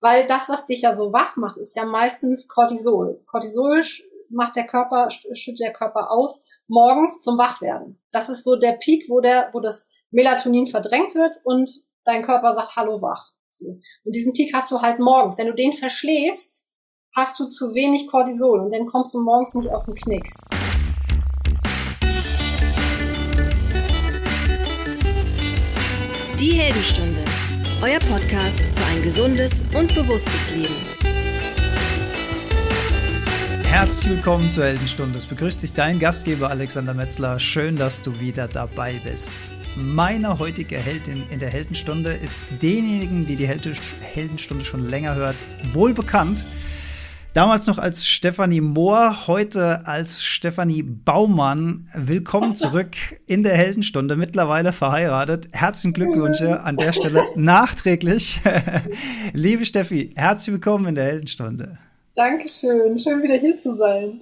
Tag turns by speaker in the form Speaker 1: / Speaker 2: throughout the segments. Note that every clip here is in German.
Speaker 1: weil das, was dich ja so wach macht, ist ja meistens Cortisol. Cortisol macht der Körper, schüttet der Körper aus, morgens zum Wachwerden. Das ist so der Peak, wo der, wo das Melatonin verdrängt wird und dein Körper sagt, hallo wach. So. Und diesen Peak hast du halt morgens. Wenn du den verschläfst, hast du zu wenig Cortisol und dann kommst du morgens nicht aus dem Knick.
Speaker 2: Die Heldenstunde, euer Podcast für ein gesundes und bewusstes Leben.
Speaker 3: Herzlich willkommen zur Heldenstunde. Es begrüßt dich dein Gastgeber Alexander Metzler. Schön, dass du wieder dabei bist. Meine heutige Heldin in der Heldenstunde ist denjenigen, die die Heldenstunde schon länger hört, wohl bekannt. Damals noch als Stefanie Mohr, heute als Stefanie Baumann. Willkommen zurück in der Heldenstunde, mittlerweile verheiratet. Herzlichen Glückwünsche an der Stelle nachträglich. Liebe Steffi, herzlich willkommen in der Heldenstunde.
Speaker 1: Dankeschön, schön wieder hier zu sein.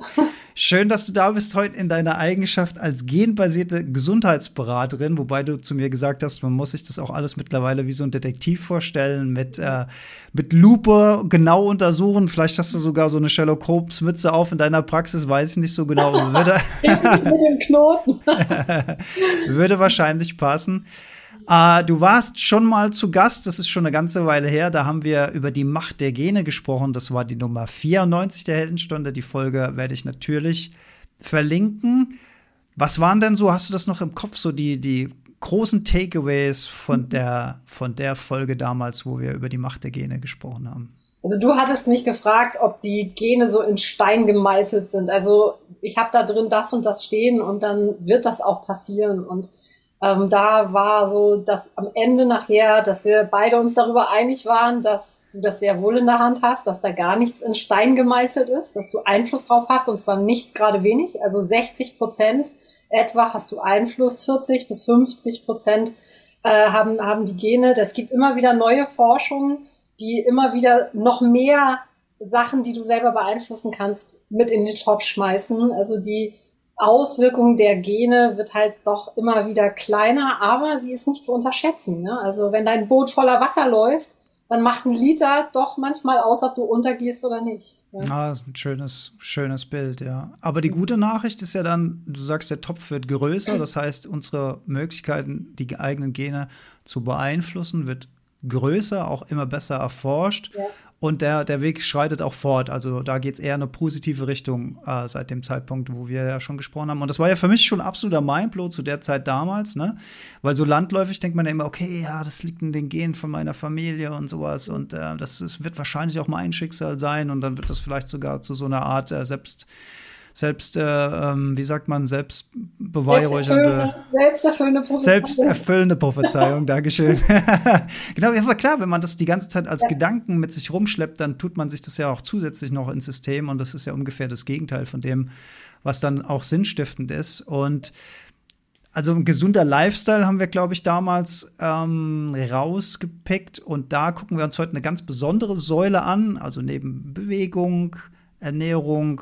Speaker 3: Schön, dass du da bist heute in deiner Eigenschaft als genbasierte Gesundheitsberaterin, wobei du zu mir gesagt hast, man muss sich das auch alles mittlerweile wie so ein Detektiv vorstellen, mit, äh, mit Lupe genau untersuchen. Vielleicht hast du sogar so eine Sherlock Holmes Mütze auf in deiner Praxis, weiß ich nicht so genau. Würde, mit dem Knoten. würde wahrscheinlich passen. Äh, du warst schon mal zu Gast, das ist schon eine ganze Weile her. Da haben wir über die Macht der Gene gesprochen. Das war die Nummer 94 der Heldenstunde. Die Folge werde ich natürlich verlinken. Was waren denn so, hast du das noch im Kopf, so die, die großen Takeaways von mhm. der, von der Folge damals, wo wir über die Macht der Gene gesprochen haben?
Speaker 1: Also du hattest mich gefragt, ob die Gene so in Stein gemeißelt sind. Also ich habe da drin das und das stehen und dann wird das auch passieren. Und ähm, da war so, dass am Ende nachher, dass wir beide uns darüber einig waren, dass du das sehr wohl in der Hand hast, dass da gar nichts in Stein gemeißelt ist, dass du Einfluss drauf hast und zwar nichts gerade wenig, also 60 Prozent etwa hast du Einfluss, 40 bis 50 Prozent äh, haben, haben die Gene. Es gibt immer wieder neue Forschungen, die immer wieder noch mehr Sachen, die du selber beeinflussen kannst, mit in den Topf schmeißen. Also die Auswirkung der Gene wird halt doch immer wieder kleiner, aber sie ist nicht zu unterschätzen. Ne? Also wenn dein Boot voller Wasser läuft, dann macht ein Liter doch manchmal aus, ob du untergehst oder nicht.
Speaker 3: Ja, ah, das ist ein schönes, schönes Bild, ja. Aber die gute Nachricht ist ja dann, du sagst, der Topf wird größer, das heißt, unsere Möglichkeiten, die eigenen Gene zu beeinflussen, wird größer, auch immer besser erforscht. Ja. Und der, der Weg schreitet auch fort. Also da geht es eher in eine positive Richtung äh, seit dem Zeitpunkt, wo wir ja schon gesprochen haben. Und das war ja für mich schon absoluter Mindblow zu der Zeit damals, ne? Weil so landläufig denkt man ja immer, okay, ja, das liegt in den Genen von meiner Familie und sowas. Und äh, das, das wird wahrscheinlich auch mein Schicksal sein. Und dann wird das vielleicht sogar zu so einer Art äh, Selbst selbst, äh, ähm, wie sagt man, selbstbeweihräuchernde, selbsterfüllende Prophezeiung. Selbsterfüllende Prophezeiung, Dankeschön. genau, ja, aber klar, wenn man das die ganze Zeit als ja. Gedanken mit sich rumschleppt, dann tut man sich das ja auch zusätzlich noch ins System und das ist ja ungefähr das Gegenteil von dem, was dann auch sinnstiftend ist. Und also ein gesunder Lifestyle haben wir, glaube ich, damals ähm, rausgepickt. Und da gucken wir uns heute eine ganz besondere Säule an. Also neben Bewegung, Ernährung,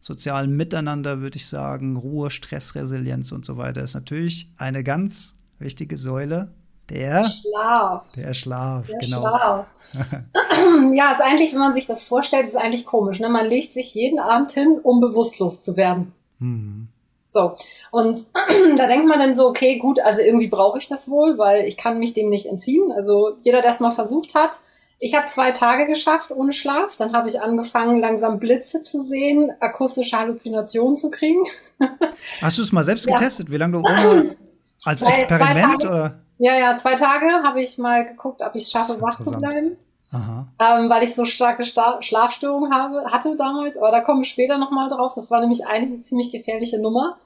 Speaker 3: sozialen Miteinander, würde ich sagen, Ruhe, Stressresilienz und so weiter, ist natürlich eine ganz wichtige Säule. Der
Speaker 1: Schlaf.
Speaker 3: Der Schlaf,
Speaker 1: der
Speaker 3: genau.
Speaker 1: Schlaf. ja, ist eigentlich, wenn man sich das vorstellt, ist eigentlich komisch. Ne? Man legt sich jeden Abend hin, um bewusstlos zu werden. Mhm. So. Und da denkt man dann so, okay, gut, also irgendwie brauche ich das wohl, weil ich kann mich dem nicht entziehen. Also jeder, der es mal versucht hat, ich habe zwei Tage geschafft ohne Schlaf. Dann habe ich angefangen, langsam Blitze zu sehen, akustische Halluzinationen zu kriegen.
Speaker 3: Hast du es mal selbst ja. getestet? Wie lange du ohne als zwei, Experiment
Speaker 1: zwei
Speaker 3: oder?
Speaker 1: Ja, ja, zwei Tage habe ich mal geguckt, ob ich es schaffe, wach zu bleiben. Ähm, weil ich so starke Sta Schlafstörungen habe, hatte damals, aber da kommen wir später nochmal drauf. Das war nämlich eine ziemlich gefährliche Nummer.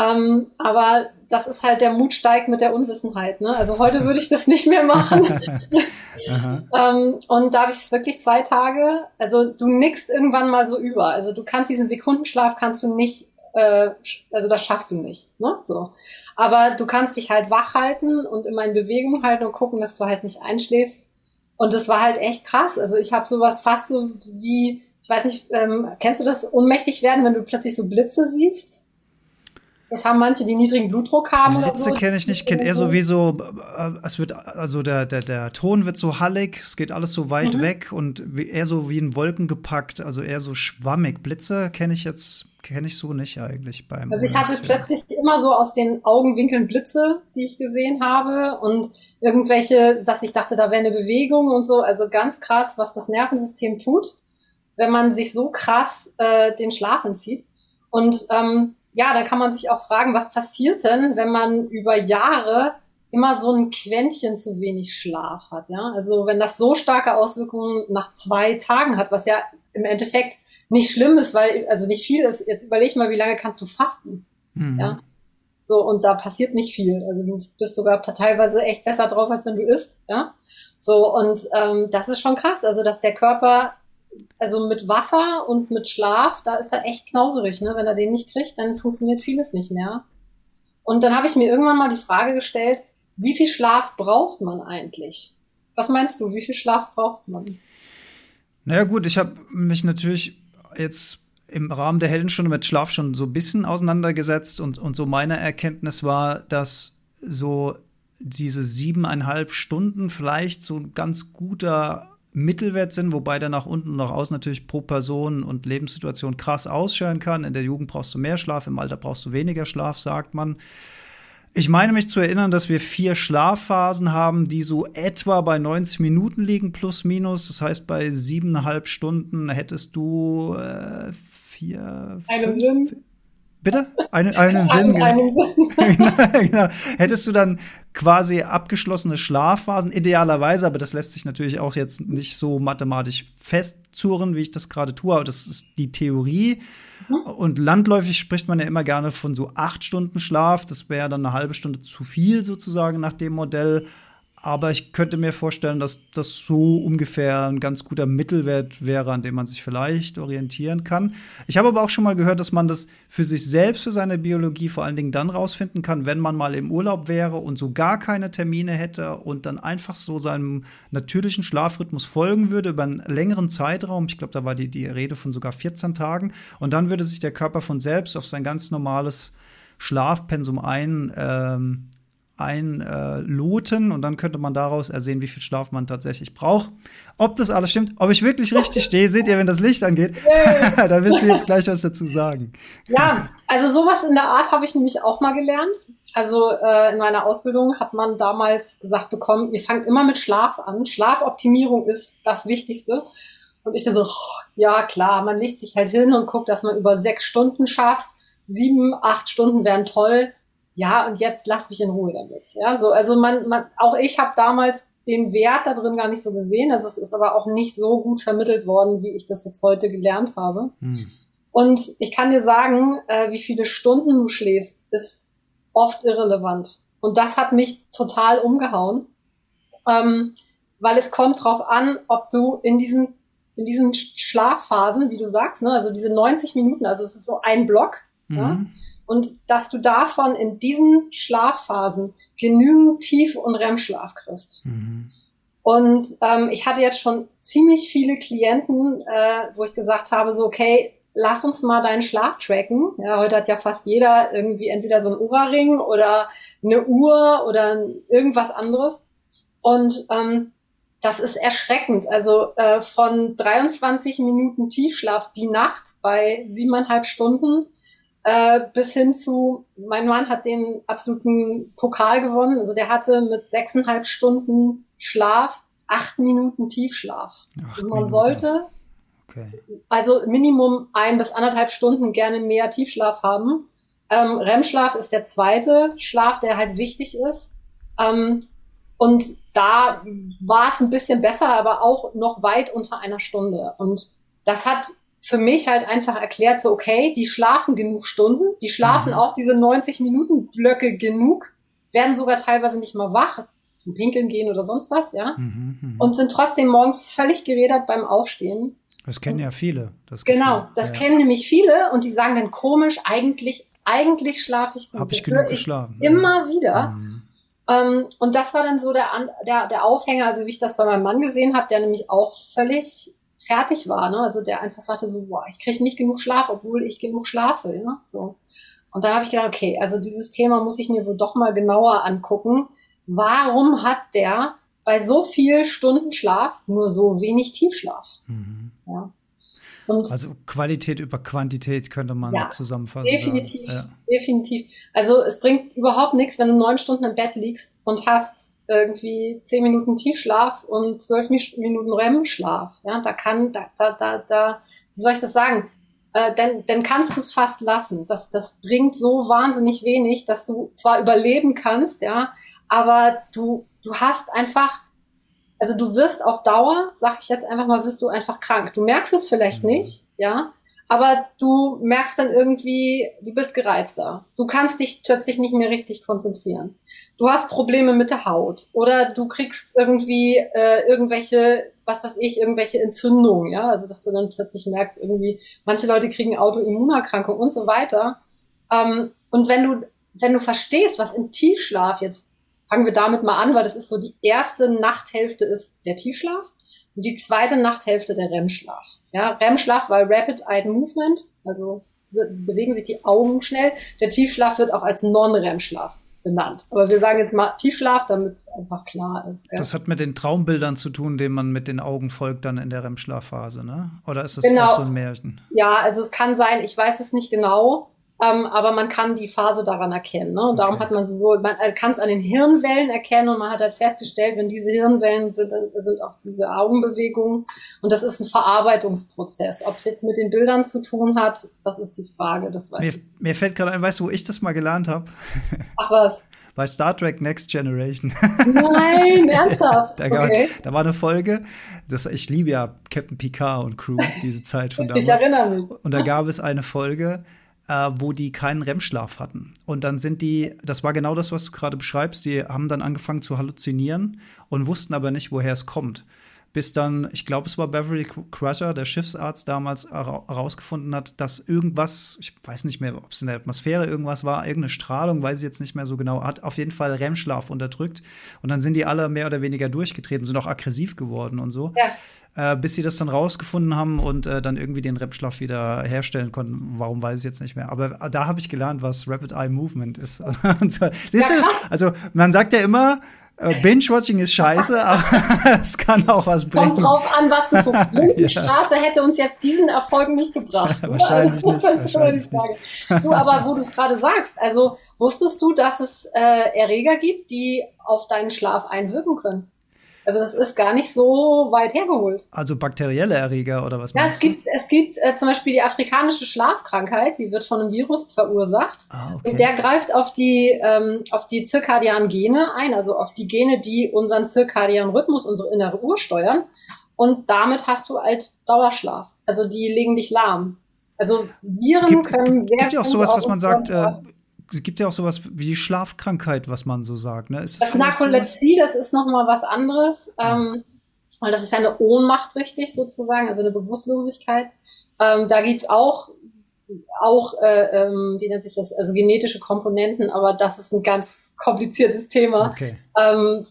Speaker 1: Ähm, aber das ist halt der Mut steigt mit der Unwissenheit. Ne? Also heute würde ich das nicht mehr machen. ähm, und da habe ich wirklich zwei Tage. Also du nickst irgendwann mal so über. Also du kannst diesen Sekundenschlaf kannst du nicht, äh, also das schaffst du nicht. Ne? So. Aber du kannst dich halt wach halten und immer in Bewegung halten und gucken, dass du halt nicht einschläfst. Und das war halt echt krass. Also ich habe sowas fast so wie, ich weiß nicht, ähm, kennst du das ohnmächtig werden, wenn du plötzlich so Blitze siehst? Das haben manche, die niedrigen Blutdruck haben.
Speaker 3: Blitze so. kenne ich nicht, kenne eher sowieso, äh, es wird, also der, der, der Ton wird so hallig, es geht alles so weit mhm. weg und eher so wie in Wolken gepackt, also eher so schwammig. Blitze kenne ich jetzt, kenne ich so nicht eigentlich beim.
Speaker 1: Also ich hatte plötzlich immer so aus den Augenwinkeln Blitze, die ich gesehen habe und irgendwelche, dass ich dachte, da wäre eine Bewegung und so, also ganz krass, was das Nervensystem tut, wenn man sich so krass äh, den Schlaf entzieht. Und ähm, ja, da kann man sich auch fragen, was passiert denn, wenn man über Jahre immer so ein Quäntchen zu wenig Schlaf hat, ja? Also wenn das so starke Auswirkungen nach zwei Tagen hat, was ja im Endeffekt nicht schlimm ist, weil, also nicht viel ist. Jetzt überleg mal, wie lange kannst du fasten, mhm. ja? So, und da passiert nicht viel. Also du bist sogar teilweise echt besser drauf, als wenn du isst, ja? So, und ähm, das ist schon krass, also dass der Körper also mit Wasser und mit Schlaf, da ist er echt knauserig, ne? Wenn er den nicht kriegt, dann funktioniert vieles nicht mehr. Und dann habe ich mir irgendwann mal die Frage gestellt, wie viel Schlaf braucht man eigentlich? Was meinst du, wie viel Schlaf braucht man?
Speaker 3: Naja gut, ich habe mich natürlich jetzt im Rahmen der Heldenstunde mit Schlaf schon so ein bisschen auseinandergesetzt und, und so meine Erkenntnis war, dass so diese siebeneinhalb Stunden vielleicht so ein ganz guter Mittelwert sind, wobei der nach unten und nach außen natürlich pro Person und Lebenssituation krass ausscheren kann. In der Jugend brauchst du mehr Schlaf, im Alter brauchst du weniger Schlaf, sagt man. Ich meine mich zu erinnern, dass wir vier Schlafphasen haben, die so etwa bei 90 Minuten liegen, plus minus. Das heißt, bei siebeneinhalb Stunden hättest du äh, vier. Fünf, Bitte? Eine, einen Sinn. Einen genau. genau. Hättest du dann quasi abgeschlossene Schlafphasen, idealerweise, aber das lässt sich natürlich auch jetzt nicht so mathematisch festzurren, wie ich das gerade tue, aber das ist die Theorie. Mhm. Und landläufig spricht man ja immer gerne von so acht Stunden Schlaf. Das wäre dann eine halbe Stunde zu viel sozusagen nach dem Modell. Aber ich könnte mir vorstellen, dass das so ungefähr ein ganz guter Mittelwert wäre, an dem man sich vielleicht orientieren kann. Ich habe aber auch schon mal gehört, dass man das für sich selbst, für seine Biologie vor allen Dingen dann rausfinden kann, wenn man mal im Urlaub wäre und so gar keine Termine hätte und dann einfach so seinem natürlichen Schlafrhythmus folgen würde über einen längeren Zeitraum. Ich glaube, da war die, die Rede von sogar 14 Tagen. Und dann würde sich der Körper von selbst auf sein ganz normales Schlafpensum ein, ähm, einloten äh, und dann könnte man daraus ersehen, wie viel Schlaf man tatsächlich braucht. Ob das alles stimmt, ob ich wirklich richtig stehe, seht ihr, wenn das Licht angeht. da wirst du jetzt gleich was dazu sagen.
Speaker 1: Ja, also sowas in der Art habe ich nämlich auch mal gelernt. Also äh, in meiner Ausbildung hat man damals gesagt bekommen, ihr fangt immer mit Schlaf an. Schlafoptimierung ist das Wichtigste. Und ich dachte so, oh, ja klar, man legt sich halt hin und guckt, dass man über sechs Stunden schafft. Sieben, acht Stunden wären toll ja, und jetzt lass mich in Ruhe damit. Ja, so, also man, man auch ich habe damals den Wert da drin gar nicht so gesehen. Also es ist aber auch nicht so gut vermittelt worden, wie ich das jetzt heute gelernt habe. Hm. Und ich kann dir sagen, äh, wie viele Stunden du schläfst, ist oft irrelevant. Und das hat mich total umgehauen, ähm, weil es kommt drauf an, ob du in diesen in diesen Schlafphasen, wie du sagst, ne, also diese 90 Minuten, also es ist so ein Block, mhm. ja, und dass du davon in diesen Schlafphasen genügend Tief- und REM-Schlaf kriegst. Mhm. Und ähm, ich hatte jetzt schon ziemlich viele Klienten, äh, wo ich gesagt habe, so, okay, lass uns mal deinen Schlaf tracken. Ja, heute hat ja fast jeder irgendwie entweder so ein Ohrring oder eine Uhr oder irgendwas anderes. Und ähm, das ist erschreckend. Also äh, von 23 Minuten Tiefschlaf die Nacht bei siebeneinhalb Stunden äh, bis hin zu, mein Mann hat den absoluten Pokal gewonnen. Also der hatte mit sechseinhalb Stunden Schlaf acht Minuten Tiefschlaf. Acht man Minuten. wollte okay. also Minimum ein bis anderthalb Stunden gerne mehr Tiefschlaf haben. Ähm, REM-Schlaf ist der zweite Schlaf, der halt wichtig ist. Ähm, und da war es ein bisschen besser, aber auch noch weit unter einer Stunde. Und das hat für mich halt einfach erklärt, so okay, die schlafen genug Stunden, die schlafen mhm. auch diese 90 Minuten Blöcke genug, werden sogar teilweise nicht mal wach, zum Pinkeln gehen oder sonst was, ja, mhm, mh. und sind trotzdem morgens völlig gerädert beim Aufstehen.
Speaker 3: Das kennen ja viele.
Speaker 1: Das genau, das ja. kennen nämlich viele und die sagen dann komisch, eigentlich, eigentlich schlafe ich
Speaker 3: gut. Habe ich genug geschlafen.
Speaker 1: Immer ja. wieder. Mhm. Ähm, und das war dann so der, der, der Aufhänger, also wie ich das bei meinem Mann gesehen habe, der nämlich auch völlig fertig war, ne? Also der einfach sagte so, boah, ich kriege nicht genug Schlaf, obwohl ich genug schlafe, ne? So. Und dann habe ich gedacht, okay, also dieses Thema muss ich mir wohl doch mal genauer angucken. Warum hat der bei so viel Stunden Schlaf nur so wenig Tiefschlaf? Mhm. Ja.
Speaker 3: Und also Qualität über Quantität könnte man ja, zusammenfassen.
Speaker 1: Definitiv, ja. definitiv. Also es bringt überhaupt nichts, wenn du neun Stunden im Bett liegst und hast irgendwie zehn Minuten Tiefschlaf und zwölf Minuten REM-Schlaf. Ja, da kann, da, da, da, da, wie soll ich das sagen? Äh, dann, dann kannst du es fast lassen. Das, das bringt so wahnsinnig wenig, dass du zwar überleben kannst, ja, aber du, du hast einfach also du wirst auf Dauer, sag ich jetzt einfach mal, wirst du einfach krank. Du merkst es vielleicht mhm. nicht, ja, aber du merkst dann irgendwie, du bist gereizter. Du kannst dich plötzlich nicht mehr richtig konzentrieren. Du hast Probleme mit der Haut oder du kriegst irgendwie äh, irgendwelche, was weiß ich, irgendwelche Entzündungen, ja, also dass du dann plötzlich merkst, irgendwie, manche Leute kriegen Autoimmunerkrankungen und so weiter. Ähm, und wenn du, wenn du verstehst, was im Tiefschlaf jetzt fangen wir damit mal an, weil das ist so die erste Nachthälfte ist der Tiefschlaf und die zweite Nachthälfte der REM-Schlaf. Ja, REM-Schlaf war Rapid Eye Movement, also bewegen sich die Augen schnell. Der Tiefschlaf wird auch als Non-REM-Schlaf benannt. Aber wir sagen jetzt mal Tiefschlaf, damit es einfach klar ist.
Speaker 3: Gell? Das hat mit den Traumbildern zu tun, denen man mit den Augen folgt dann in der REM-Schlafphase, ne? Oder ist das genau. auch so ein Märchen?
Speaker 1: Ja, also es kann sein, ich weiß es nicht genau. Ähm, aber man kann die Phase daran erkennen. Ne? Und darum okay. hat man so, man kann es an den Hirnwellen erkennen und man hat halt festgestellt, wenn diese Hirnwellen sind, dann sind auch diese Augenbewegungen. Und das ist ein Verarbeitungsprozess. Ob es jetzt mit den Bildern zu tun hat, das ist die Frage. Das weiß
Speaker 3: mir, ich. mir fällt gerade ein, weißt du, wo ich das mal gelernt habe?
Speaker 1: Ach was.
Speaker 3: Bei Star Trek Next Generation.
Speaker 1: Nein, ernsthaft.
Speaker 3: da, gab, okay. da, war eine Folge, das, ich liebe ja Captain Picard und Crew, diese Zeit von damals.
Speaker 1: Ich erinnere mich.
Speaker 3: Und da gab es eine Folge, äh, wo die keinen REM-Schlaf hatten. Und dann sind die, das war genau das, was du gerade beschreibst, die haben dann angefangen zu halluzinieren und wussten aber nicht, woher es kommt. Bis dann, ich glaube, es war Beverly Crusher, der Schiffsarzt damals herausgefunden hat, dass irgendwas, ich weiß nicht mehr, ob es in der Atmosphäre irgendwas war, irgendeine Strahlung, weiß ich jetzt nicht mehr so genau, hat auf jeden Fall REM-Schlaf unterdrückt. Und dann sind die alle mehr oder weniger durchgetreten, sind auch aggressiv geworden und so. Ja äh, bis sie das dann rausgefunden haben und äh, dann irgendwie den Rap-Schlaf wieder herstellen konnten. Warum weiß ich jetzt nicht mehr. Aber äh, da habe ich gelernt, was Rapid Eye Movement ist. so, ja, also man sagt ja immer, Binge-Watching ist scheiße, aber es kann auch was bringen.
Speaker 1: Kommt drauf an, was du guckst. Blindenstraße ja. hätte uns jetzt diesen Erfolg nicht gebracht.
Speaker 3: wahrscheinlich nicht. Wahrscheinlich nicht.
Speaker 1: Du, aber wo du gerade sagst, also wusstest du, dass es äh, Erreger gibt, die auf deinen Schlaf einwirken können? Also das ist gar nicht so weit hergeholt.
Speaker 3: Also bakterielle Erreger oder was
Speaker 1: ja, meinst es gibt, gibt äh, zum Beispiel die afrikanische Schlafkrankheit, die wird von einem Virus verursacht. Ah, okay. Und der greift auf die, ähm, auf die zirkadianen Gene ein, also auf die Gene, die unseren zirkadianen Rhythmus, unsere innere Uhr steuern. Und damit hast du halt Dauerschlaf. Also die legen dich lahm. Also Viren
Speaker 3: gibt,
Speaker 1: können
Speaker 3: sehr Gibt ja auch sowas, was man sagt, äh, es gibt ja auch sowas wie Schlafkrankheit, was man so sagt. Ne?
Speaker 1: Ist das, das Narkolepsie, das ist nochmal was anderes. Ähm, weil das ist ja eine Ohnmacht, richtig, sozusagen, also eine Bewusstlosigkeit. Ähm, da gibt's auch, auch äh, ähm, wie nennt sich das, also genetische Komponenten, aber das ist ein ganz kompliziertes Thema. Okay. Ähm,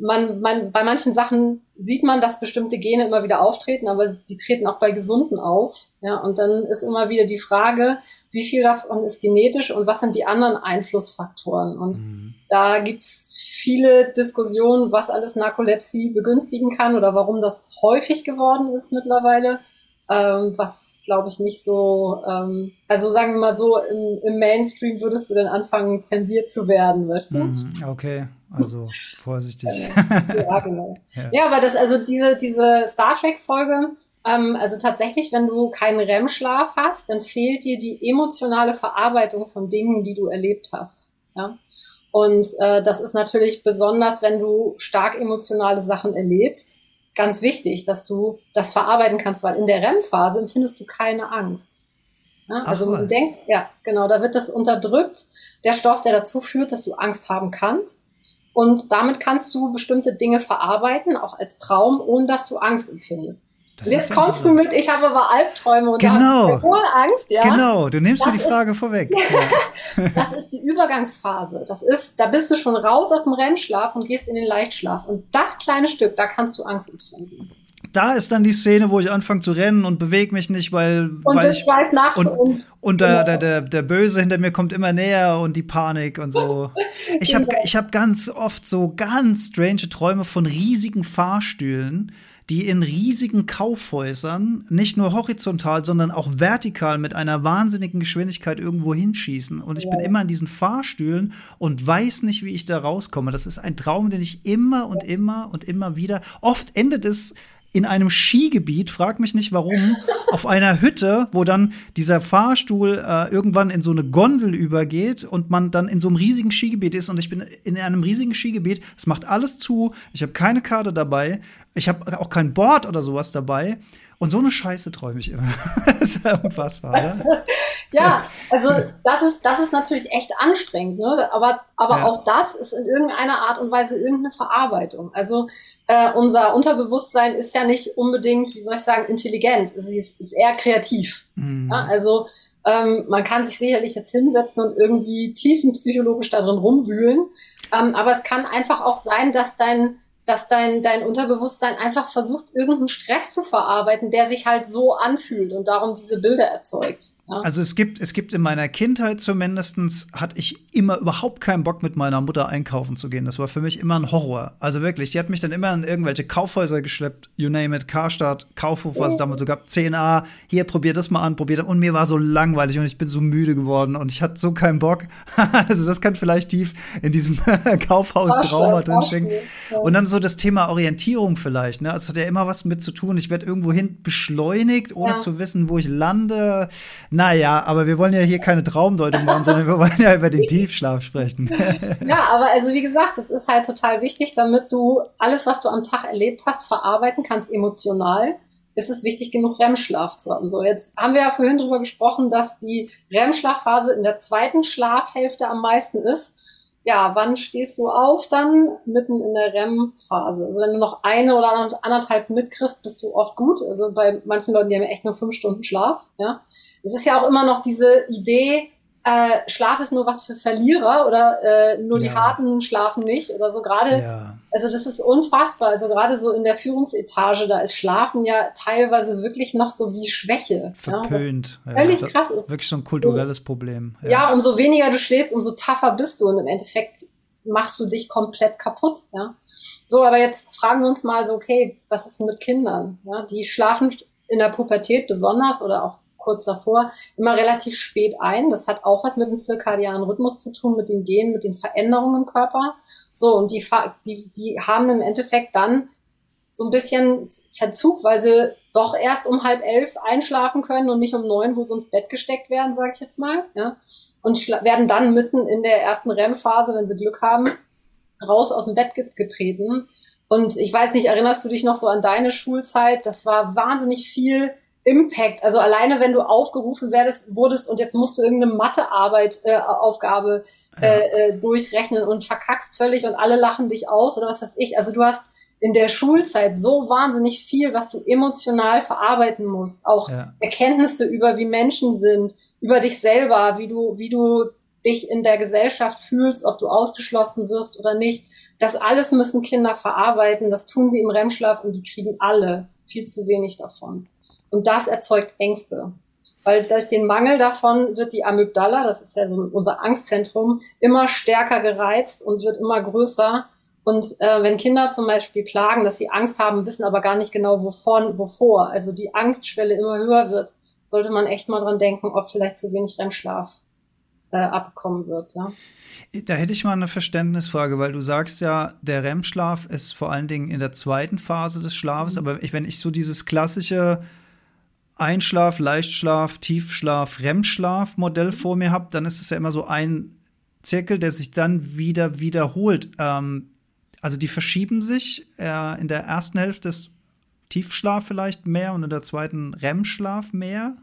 Speaker 1: man, man, bei manchen Sachen sieht man, dass bestimmte Gene immer wieder auftreten, aber die treten auch bei Gesunden auf. Ja, und dann ist immer wieder die Frage, wie viel davon ist genetisch und was sind die anderen Einflussfaktoren? Und mhm. da gibt's viele Diskussionen, was alles Narkolepsie begünstigen kann oder warum das häufig geworden ist mittlerweile. Ähm, was glaube ich nicht so, ähm, also sagen wir mal so, im, im, Mainstream würdest du dann anfangen, zensiert zu werden, weißt du?
Speaker 3: Mhm, okay, also vorsichtig.
Speaker 1: ja, genau. Ja. ja, aber das, also diese, diese Star Trek-Folge, ähm, also tatsächlich, wenn du keinen REM-Schlaf hast, dann fehlt dir die emotionale Verarbeitung von Dingen, die du erlebt hast. Ja? Und äh, das ist natürlich besonders, wenn du stark emotionale Sachen erlebst ganz wichtig, dass du das verarbeiten kannst, weil in der REM-Phase empfindest du keine Angst. Ja, also man denkt, ja, genau, da wird das unterdrückt, der Stoff, der dazu führt, dass du Angst haben kannst. Und damit kannst du bestimmte Dinge verarbeiten, auch als Traum, ohne dass du Angst empfindest. Das jetzt kommst du mit, ich habe aber Albträume und
Speaker 3: genau.
Speaker 1: Angst, ja.
Speaker 3: Genau, du nimmst das mir die Frage ist, vorweg.
Speaker 1: das ist die Übergangsphase. Das ist, da bist du schon raus auf dem Rennschlaf und gehst in den Leichtschlaf. Und das kleine Stück, da kannst du Angst empfinden.
Speaker 3: da ist dann die Szene, wo ich anfange zu rennen und bewege mich nicht, weil,
Speaker 1: und
Speaker 3: weil ich
Speaker 1: nach
Speaker 3: und, und, und der, der, der, der Böse hinter mir kommt immer näher und die Panik und so. Ich habe genau. ich hab ganz oft so ganz strange Träume von riesigen Fahrstühlen, die in riesigen Kaufhäusern nicht nur horizontal, sondern auch vertikal mit einer wahnsinnigen Geschwindigkeit irgendwo hinschießen. Und ich ja. bin immer in diesen Fahrstühlen und weiß nicht, wie ich da rauskomme. Das ist ein Traum, den ich immer und immer und immer wieder. Oft endet es in einem Skigebiet, frag mich nicht warum, auf einer Hütte, wo dann dieser Fahrstuhl äh, irgendwann in so eine Gondel übergeht und man dann in so einem riesigen Skigebiet ist und ich bin in einem riesigen Skigebiet, es macht alles zu, ich habe keine Karte dabei, ich habe auch kein Board oder sowas dabei und so eine Scheiße träume ich immer. das ist ja unfassbar, oder?
Speaker 1: ja, also das ist, das ist natürlich echt anstrengend, ne? aber, aber ja. auch das ist in irgendeiner Art und Weise irgendeine Verarbeitung. Also äh, unser Unterbewusstsein ist ja nicht unbedingt, wie soll ich sagen, intelligent. Es ist, ist eher kreativ. Mhm. Ja, also ähm, man kann sich sicherlich jetzt hinsetzen und irgendwie tiefenpsychologisch darin rumwühlen. Ähm, aber es kann einfach auch sein, dass dein dass dein, dein Unterbewusstsein einfach versucht, irgendeinen Stress zu verarbeiten, der sich halt so anfühlt und darum diese Bilder erzeugt. Ja.
Speaker 3: Also es gibt, es gibt in meiner Kindheit zumindestens hatte ich immer überhaupt keinen Bock, mit meiner Mutter einkaufen zu gehen. Das war für mich immer ein Horror. Also wirklich, die hat mich dann immer in irgendwelche Kaufhäuser geschleppt, you name it, Karstadt, Kaufhof, was es damals so gab, 10a, hier, probier das mal an, probier das. Und mir war so langweilig und ich bin so müde geworden und ich hatte so keinen Bock. also das kann vielleicht tief in diesem Kaufhaus-Trauma drin stecken. Und dann so das Thema Orientierung vielleicht, ne? Es hat ja immer was mit zu tun. Ich werde irgendwohin beschleunigt, ohne ja. zu wissen, wo ich lande naja, aber wir wollen ja hier keine Traumdeutung machen, sondern wir wollen ja über den Tiefschlaf sprechen.
Speaker 1: ja, aber also wie gesagt, das ist halt total wichtig, damit du alles, was du am Tag erlebt hast, verarbeiten kannst emotional. Ist es wichtig genug, REM-Schlaf zu haben. So, jetzt haben wir ja vorhin drüber gesprochen, dass die REM-Schlafphase in der zweiten Schlafhälfte am meisten ist. Ja, wann stehst du auf? Dann mitten in der REM-Phase. Also wenn du noch eine oder anderthalb mitkriegst, bist du oft gut. Also bei manchen Leuten, die haben echt nur fünf Stunden Schlaf. Ja, es ist ja auch immer noch diese Idee, äh, Schlaf ist nur was für Verlierer oder äh, nur die Harten schlafen nicht oder so gerade. Ja. Also das ist unfassbar. Also gerade so in der Führungsetage, da ist Schlafen ja teilweise wirklich noch so wie Schwäche.
Speaker 3: Verpönt. Ja, völlig ja, krass. Wirklich so ein kulturelles Problem.
Speaker 1: Ja. ja, umso weniger du schläfst, umso tougher bist du und im Endeffekt machst du dich komplett kaputt. Ja. So, aber jetzt fragen wir uns mal so, okay, was ist denn mit Kindern? Ja, die schlafen in der Pubertät besonders oder auch kurz davor, immer relativ spät ein. Das hat auch was mit dem zirkadianen Rhythmus zu tun, mit den Genen, mit den Veränderungen im Körper. So, und die, die, die haben im Endeffekt dann so ein bisschen Verzug, weil sie doch erst um halb elf einschlafen können und nicht um neun, wo sie ins Bett gesteckt werden, sage ich jetzt mal. Ja? Und werden dann mitten in der ersten REM-Phase, wenn sie Glück haben, raus aus dem Bett getreten. Und ich weiß nicht, erinnerst du dich noch so an deine Schulzeit? Das war wahnsinnig viel Impact. Also alleine, wenn du aufgerufen werdest, wurdest und jetzt musst du irgendeine Mathearbeit, äh, Aufgabe äh, äh, durchrechnen und verkackst völlig und alle lachen dich aus oder was weiß ich. Also du hast in der Schulzeit so wahnsinnig viel, was du emotional verarbeiten musst. Auch ja. Erkenntnisse über wie Menschen sind, über dich selber, wie du, wie du dich in der Gesellschaft fühlst, ob du ausgeschlossen wirst oder nicht. Das alles müssen Kinder verarbeiten. Das tun sie im REM-Schlaf und die kriegen alle viel zu wenig davon. Und das erzeugt Ängste. Weil durch den Mangel davon wird die Amygdala, das ist ja so unser Angstzentrum, immer stärker gereizt und wird immer größer. Und äh, wenn Kinder zum Beispiel klagen, dass sie Angst haben, wissen aber gar nicht genau wovon, wovor, also die Angstschwelle immer höher wird, sollte man echt mal dran denken, ob vielleicht zu wenig REM-Schlaf äh, abbekommen wird. Ja?
Speaker 3: Da hätte ich mal eine Verständnisfrage, weil du sagst ja, der REM-Schlaf ist vor allen Dingen in der zweiten Phase des Schlafes, mhm. aber ich, wenn ich so dieses klassische Einschlaf, Leichtschlaf, Tiefschlaf, REM-Schlaf-Modell vor mir habe, dann ist es ja immer so ein Zirkel, der sich dann wieder wiederholt. Ähm, also die verschieben sich äh, in der ersten Hälfte des Tiefschlaf vielleicht mehr und in der zweiten REM-Schlaf mehr.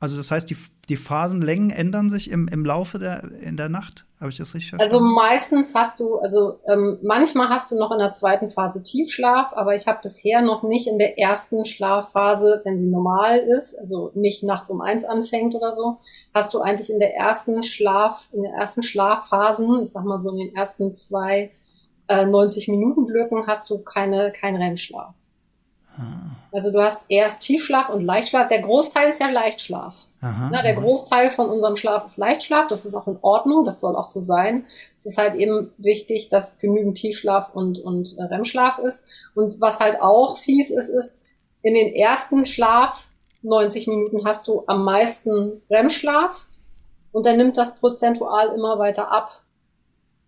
Speaker 3: Also das heißt, die, die Phasenlängen ändern sich im, im Laufe der in der Nacht. Habe ich das richtig
Speaker 1: verstanden? Also meistens hast du, also ähm, manchmal hast du noch in der zweiten Phase Tiefschlaf, aber ich habe bisher noch nicht in der ersten Schlafphase, wenn sie normal ist, also nicht nachts um eins anfängt oder so, hast du eigentlich in der ersten Schlaf, in der ersten Schlafphasen, ich sag mal so in den ersten zwei äh, 90 Minuten Blöcken, hast du keine kein REM-Schlaf. Also du hast erst Tiefschlaf und Leichtschlaf. Der Großteil ist ja Leichtschlaf. Aha, ja, der aha. Großteil von unserem Schlaf ist Leichtschlaf. Das ist auch in Ordnung. Das soll auch so sein. Es ist halt eben wichtig, dass genügend Tiefschlaf und, und äh, REM-Schlaf ist. Und was halt auch fies ist, ist, in den ersten Schlaf 90 Minuten hast du am meisten REM-Schlaf und dann nimmt das prozentual immer weiter ab.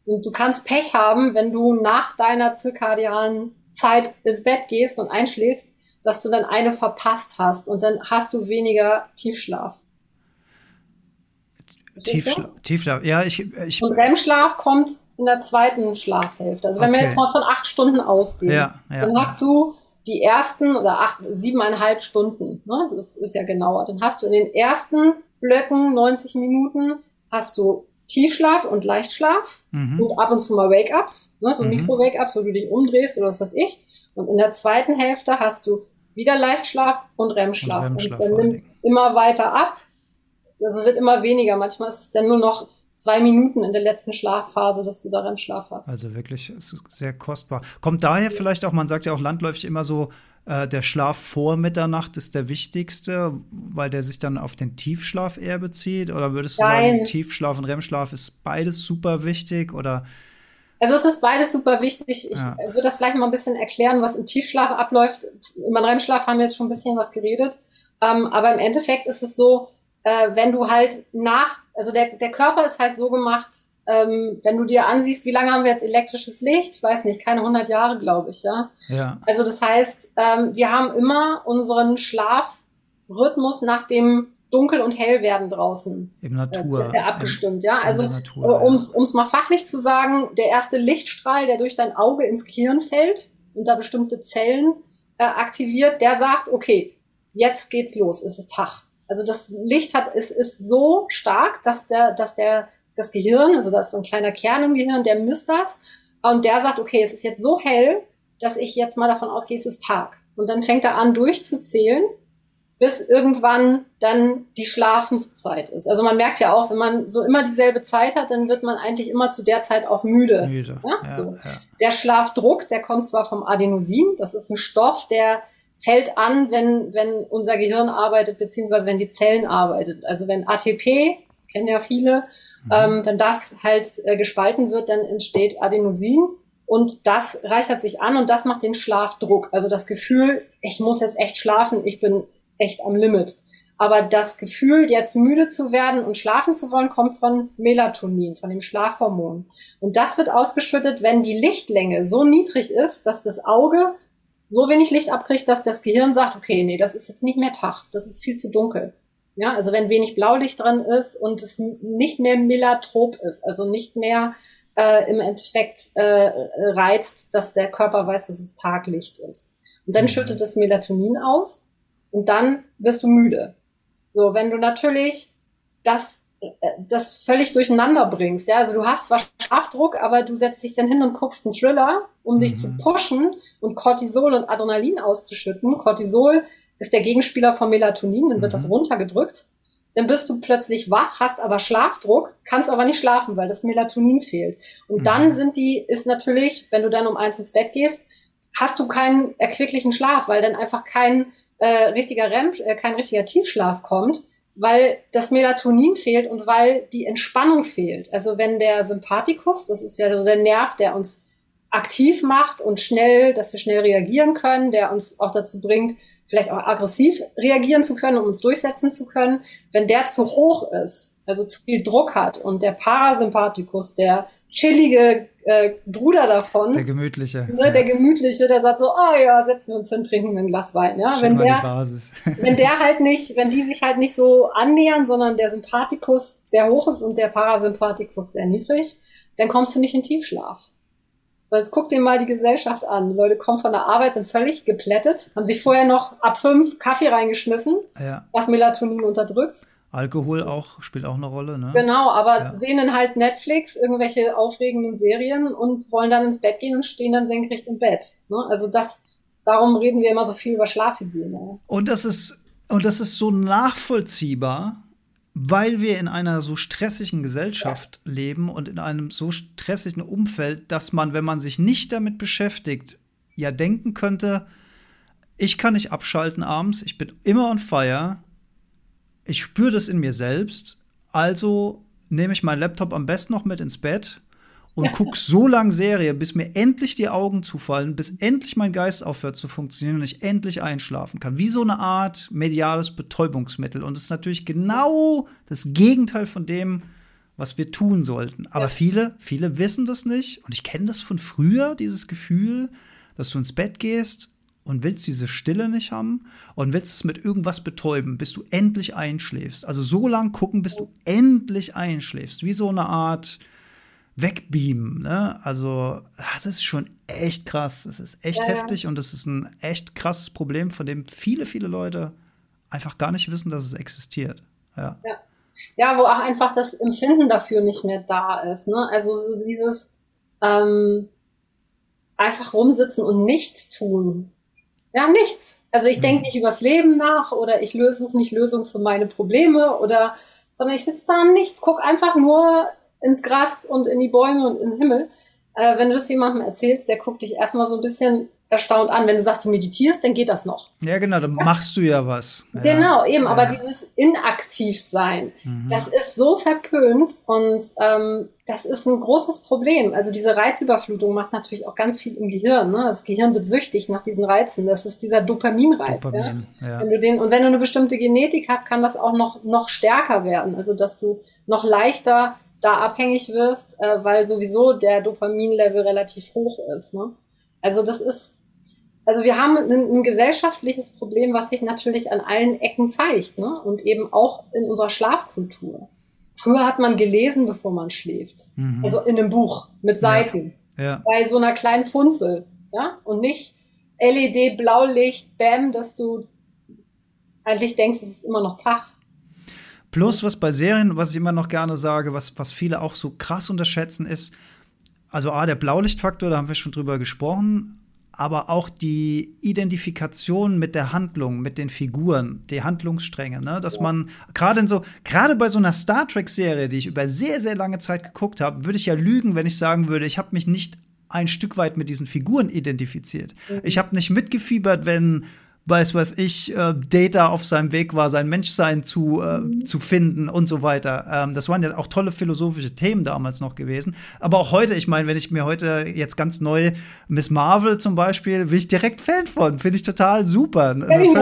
Speaker 1: Und du kannst Pech haben, wenn du nach deiner zirkadialen Zeit ins Bett gehst und einschläfst, dass du dann eine verpasst hast und dann hast du weniger Tiefschlaf.
Speaker 3: Tiefschlaf, Tiefschlaf, ja, ich, ich.
Speaker 1: Und REM-Schlaf kommt in der zweiten Schlafhälfte. Also wenn okay. wir jetzt mal von acht Stunden ausgehen, ja, ja, dann hast du die ersten oder acht, siebeneinhalb Stunden, ne? das ist ja genauer. Dann hast du in den ersten Blöcken 90 Minuten hast du Tiefschlaf und Leichtschlaf mhm. und ab und zu mal Wake-ups, ne, so mhm. Mikro-Wake-ups, wo du dich umdrehst oder was weiß ich. Und in der zweiten Hälfte hast du wieder Leichtschlaf und REM-Schlaf. Und, REM und nimmt immer weiter ab. Also wird immer weniger. Manchmal ist es dann nur noch zwei Minuten in der letzten Schlafphase, dass du da REM-Schlaf hast.
Speaker 3: Also wirklich sehr kostbar. Kommt daher vielleicht auch, man sagt ja auch landläufig immer so, äh, der Schlaf vor Mitternacht ist der wichtigste, weil der sich dann auf den Tiefschlaf eher bezieht? Oder würdest du Nein. sagen, Tiefschlaf und REM-Schlaf ist beides super wichtig? Oder
Speaker 1: also es ist beides super wichtig. Ich ja. würde das gleich mal ein bisschen erklären, was im Tiefschlaf abläuft. Im REM-Schlaf haben wir jetzt schon ein bisschen was geredet. Ähm, aber im Endeffekt ist es so, äh, wenn du halt nach, also der, der Körper ist halt so gemacht, ähm, wenn du dir ansiehst, wie lange haben wir jetzt elektrisches Licht? Ich weiß nicht, keine 100 Jahre, glaube ich, ja. Ja. Also das heißt, ähm, wir haben immer unseren Schlafrhythmus nach dem Dunkel und hell werden draußen.
Speaker 3: Im Natur.
Speaker 1: Äh, abgestimmt, ja. Also, Natur, äh, um es mal fachlich zu sagen, der erste Lichtstrahl, der durch dein Auge ins Gehirn fällt und da bestimmte Zellen äh, aktiviert, der sagt, okay, jetzt geht's los, es ist Tag. Also das Licht hat, ist, ist so stark, dass der, dass der das Gehirn, also da ist so ein kleiner Kern im Gehirn, der misst das und der sagt, okay, es ist jetzt so hell, dass ich jetzt mal davon ausgehe, es ist Tag. Und dann fängt er an durchzuzählen, bis irgendwann dann die Schlafenszeit ist. Also man merkt ja auch, wenn man so immer dieselbe Zeit hat, dann wird man eigentlich immer zu der Zeit auch müde. müde. Ja? Ja, so. ja. Der Schlafdruck, der kommt zwar vom Adenosin, das ist ein Stoff, der fällt an, wenn, wenn unser Gehirn arbeitet, beziehungsweise wenn die Zellen arbeitet. Also wenn ATP, das kennen ja viele, mhm. ähm, wenn das halt äh, gespalten wird, dann entsteht Adenosin und das reichert sich an und das macht den Schlafdruck. Also das Gefühl, ich muss jetzt echt schlafen, ich bin echt am Limit. Aber das Gefühl, jetzt müde zu werden und schlafen zu wollen, kommt von Melatonin, von dem Schlafhormon. Und das wird ausgeschüttet, wenn die Lichtlänge so niedrig ist, dass das Auge so wenig Licht abkriegt, dass das Gehirn sagt, okay, nee, das ist jetzt nicht mehr Tag, das ist viel zu dunkel. Ja, also wenn wenig Blaulicht dran ist und es nicht mehr melatrop ist, also nicht mehr äh, im Endeffekt äh, reizt, dass der Körper weiß, dass es Taglicht ist. Und dann mhm. schüttet das Melatonin aus und dann wirst du müde. So, wenn du natürlich das das völlig durcheinander bringst. Ja, also du hast zwar Schlafdruck, aber du setzt dich dann hin und guckst einen Thriller, um mhm. dich zu mhm. pushen und Cortisol und Adrenalin auszuschütten. Cortisol ist der Gegenspieler von Melatonin, dann wird mhm. das runtergedrückt. Dann bist du plötzlich wach, hast aber Schlafdruck, kannst aber nicht schlafen, weil das Melatonin fehlt. Und mhm. dann sind die, ist natürlich, wenn du dann um eins ins Bett gehst, hast du keinen erquicklichen Schlaf, weil dann einfach kein äh, richtiger REM, äh, kein richtiger Tiefschlaf kommt weil das Melatonin fehlt und weil die Entspannung fehlt. Also wenn der Sympathikus, das ist ja so der Nerv, der uns aktiv macht und schnell, dass wir schnell reagieren können, der uns auch dazu bringt, vielleicht auch aggressiv reagieren zu können, um uns durchsetzen zu können. Wenn der zu hoch ist, also zu viel Druck hat und der Parasympathikus, der chillige äh, Bruder davon.
Speaker 3: Der gemütliche.
Speaker 1: Ne, der gemütliche, der sagt so, oh ja, setzen wir uns hin, trinken wir ein Glas Wein. Ja, wenn der, die Basis. wenn der halt nicht, wenn die sich halt nicht so annähern, sondern der Sympathikus sehr hoch ist und der Parasympathikus sehr niedrig, dann kommst du nicht in Tiefschlaf. Weil jetzt guck dir mal die Gesellschaft an. Die Leute kommen von der Arbeit, sind völlig geplättet, haben sich vorher noch ab fünf Kaffee reingeschmissen, ja. was Melatonin unterdrückt.
Speaker 3: Alkohol auch, spielt auch eine Rolle, ne?
Speaker 1: Genau, aber ja. sehen halt Netflix, irgendwelche aufregenden Serien und wollen dann ins Bett gehen und stehen dann senkrecht im Bett. Ne? Also das, darum reden wir immer so viel über Schlafhygiene.
Speaker 3: Und das ist, und das ist so nachvollziehbar, weil wir in einer so stressigen Gesellschaft ja. leben und in einem so stressigen Umfeld, dass man, wenn man sich nicht damit beschäftigt, ja denken könnte, ich kann nicht abschalten abends, ich bin immer on fire, ich spüre das in mir selbst, also nehme ich meinen Laptop am besten noch mit ins Bett und gucke so lange Serie, bis mir endlich die Augen zufallen, bis endlich mein Geist aufhört zu funktionieren und ich endlich einschlafen kann. Wie so eine Art mediales Betäubungsmittel. Und es ist natürlich genau das Gegenteil von dem, was wir tun sollten. Aber ja. viele, viele wissen das nicht. Und ich kenne das von früher, dieses Gefühl, dass du ins Bett gehst und willst diese Stille nicht haben und willst es mit irgendwas betäuben, bis du endlich einschläfst. Also so lang gucken, bis du endlich einschläfst. Wie so eine Art wegbeamen. Ne? Also, das ist schon echt krass. Das ist echt ja, heftig ja. und das ist ein echt krasses Problem, von dem viele, viele Leute einfach gar nicht wissen, dass es existiert. Ja.
Speaker 1: ja. ja wo auch einfach das Empfinden dafür nicht mehr da ist. Ne? Also so dieses ähm, einfach rumsitzen und nichts tun. Ja, nichts. Also ich denke mhm. nicht übers Leben nach oder ich suche nicht Lösungen für meine Probleme oder sondern ich sitze da und nichts, guck einfach nur ins Gras und in die Bäume und in den Himmel. Äh, wenn du das jemandem erzählst, der guckt dich erstmal so ein bisschen erstaunt an. Wenn du sagst, du meditierst, dann geht das noch.
Speaker 3: Ja, genau, dann ja. machst du ja was. Ja.
Speaker 1: Genau, eben, ja. aber dieses inaktiv sein, mhm. das ist so verpönt und ähm, das ist ein großes Problem. Also diese Reizüberflutung macht natürlich auch ganz viel im Gehirn. Ne? Das Gehirn wird süchtig nach diesen Reizen. Das ist dieser Dopaminreiz. Dopamin, ja? Wenn du den, und wenn du eine bestimmte Genetik hast, kann das auch noch, noch stärker werden. Also dass du noch leichter da abhängig wirst, äh, weil sowieso der Dopaminlevel relativ hoch ist. Ne? Also das ist, also wir haben ein, ein, gesellschaftliches Problem, was sich natürlich an allen Ecken zeigt ne? und eben auch in unserer Schlafkultur. Früher hat man gelesen, bevor man schläft. Mhm. Also in einem Buch mit Seiten. Ja. Ja. Bei so einer kleinen Funzel. Ja? Und nicht LED, Blaulicht, Bäm, dass du eigentlich denkst, es ist immer noch Tag.
Speaker 3: Plus, was bei Serien, was ich immer noch gerne sage, was, was viele auch so krass unterschätzen, ist, also A, der Blaulichtfaktor, da haben wir schon drüber gesprochen, aber auch die Identifikation mit der Handlung, mit den Figuren, die Handlungsstränge, ne? dass man gerade in so, gerade bei so einer Star Trek-Serie, die ich über sehr, sehr lange Zeit geguckt habe, würde ich ja lügen, wenn ich sagen würde, ich habe mich nicht ein Stück weit mit diesen Figuren identifiziert. Mhm. Ich habe nicht mitgefiebert, wenn weiß was ich, äh, Data auf seinem Weg war, sein Menschsein zu, äh, zu finden und so weiter. Ähm, das waren ja auch tolle philosophische Themen damals noch gewesen. Aber auch heute, ich meine, wenn ich mir heute jetzt ganz neu Miss Marvel zum Beispiel, bin ich direkt Fan von, finde ich total super. Völlig,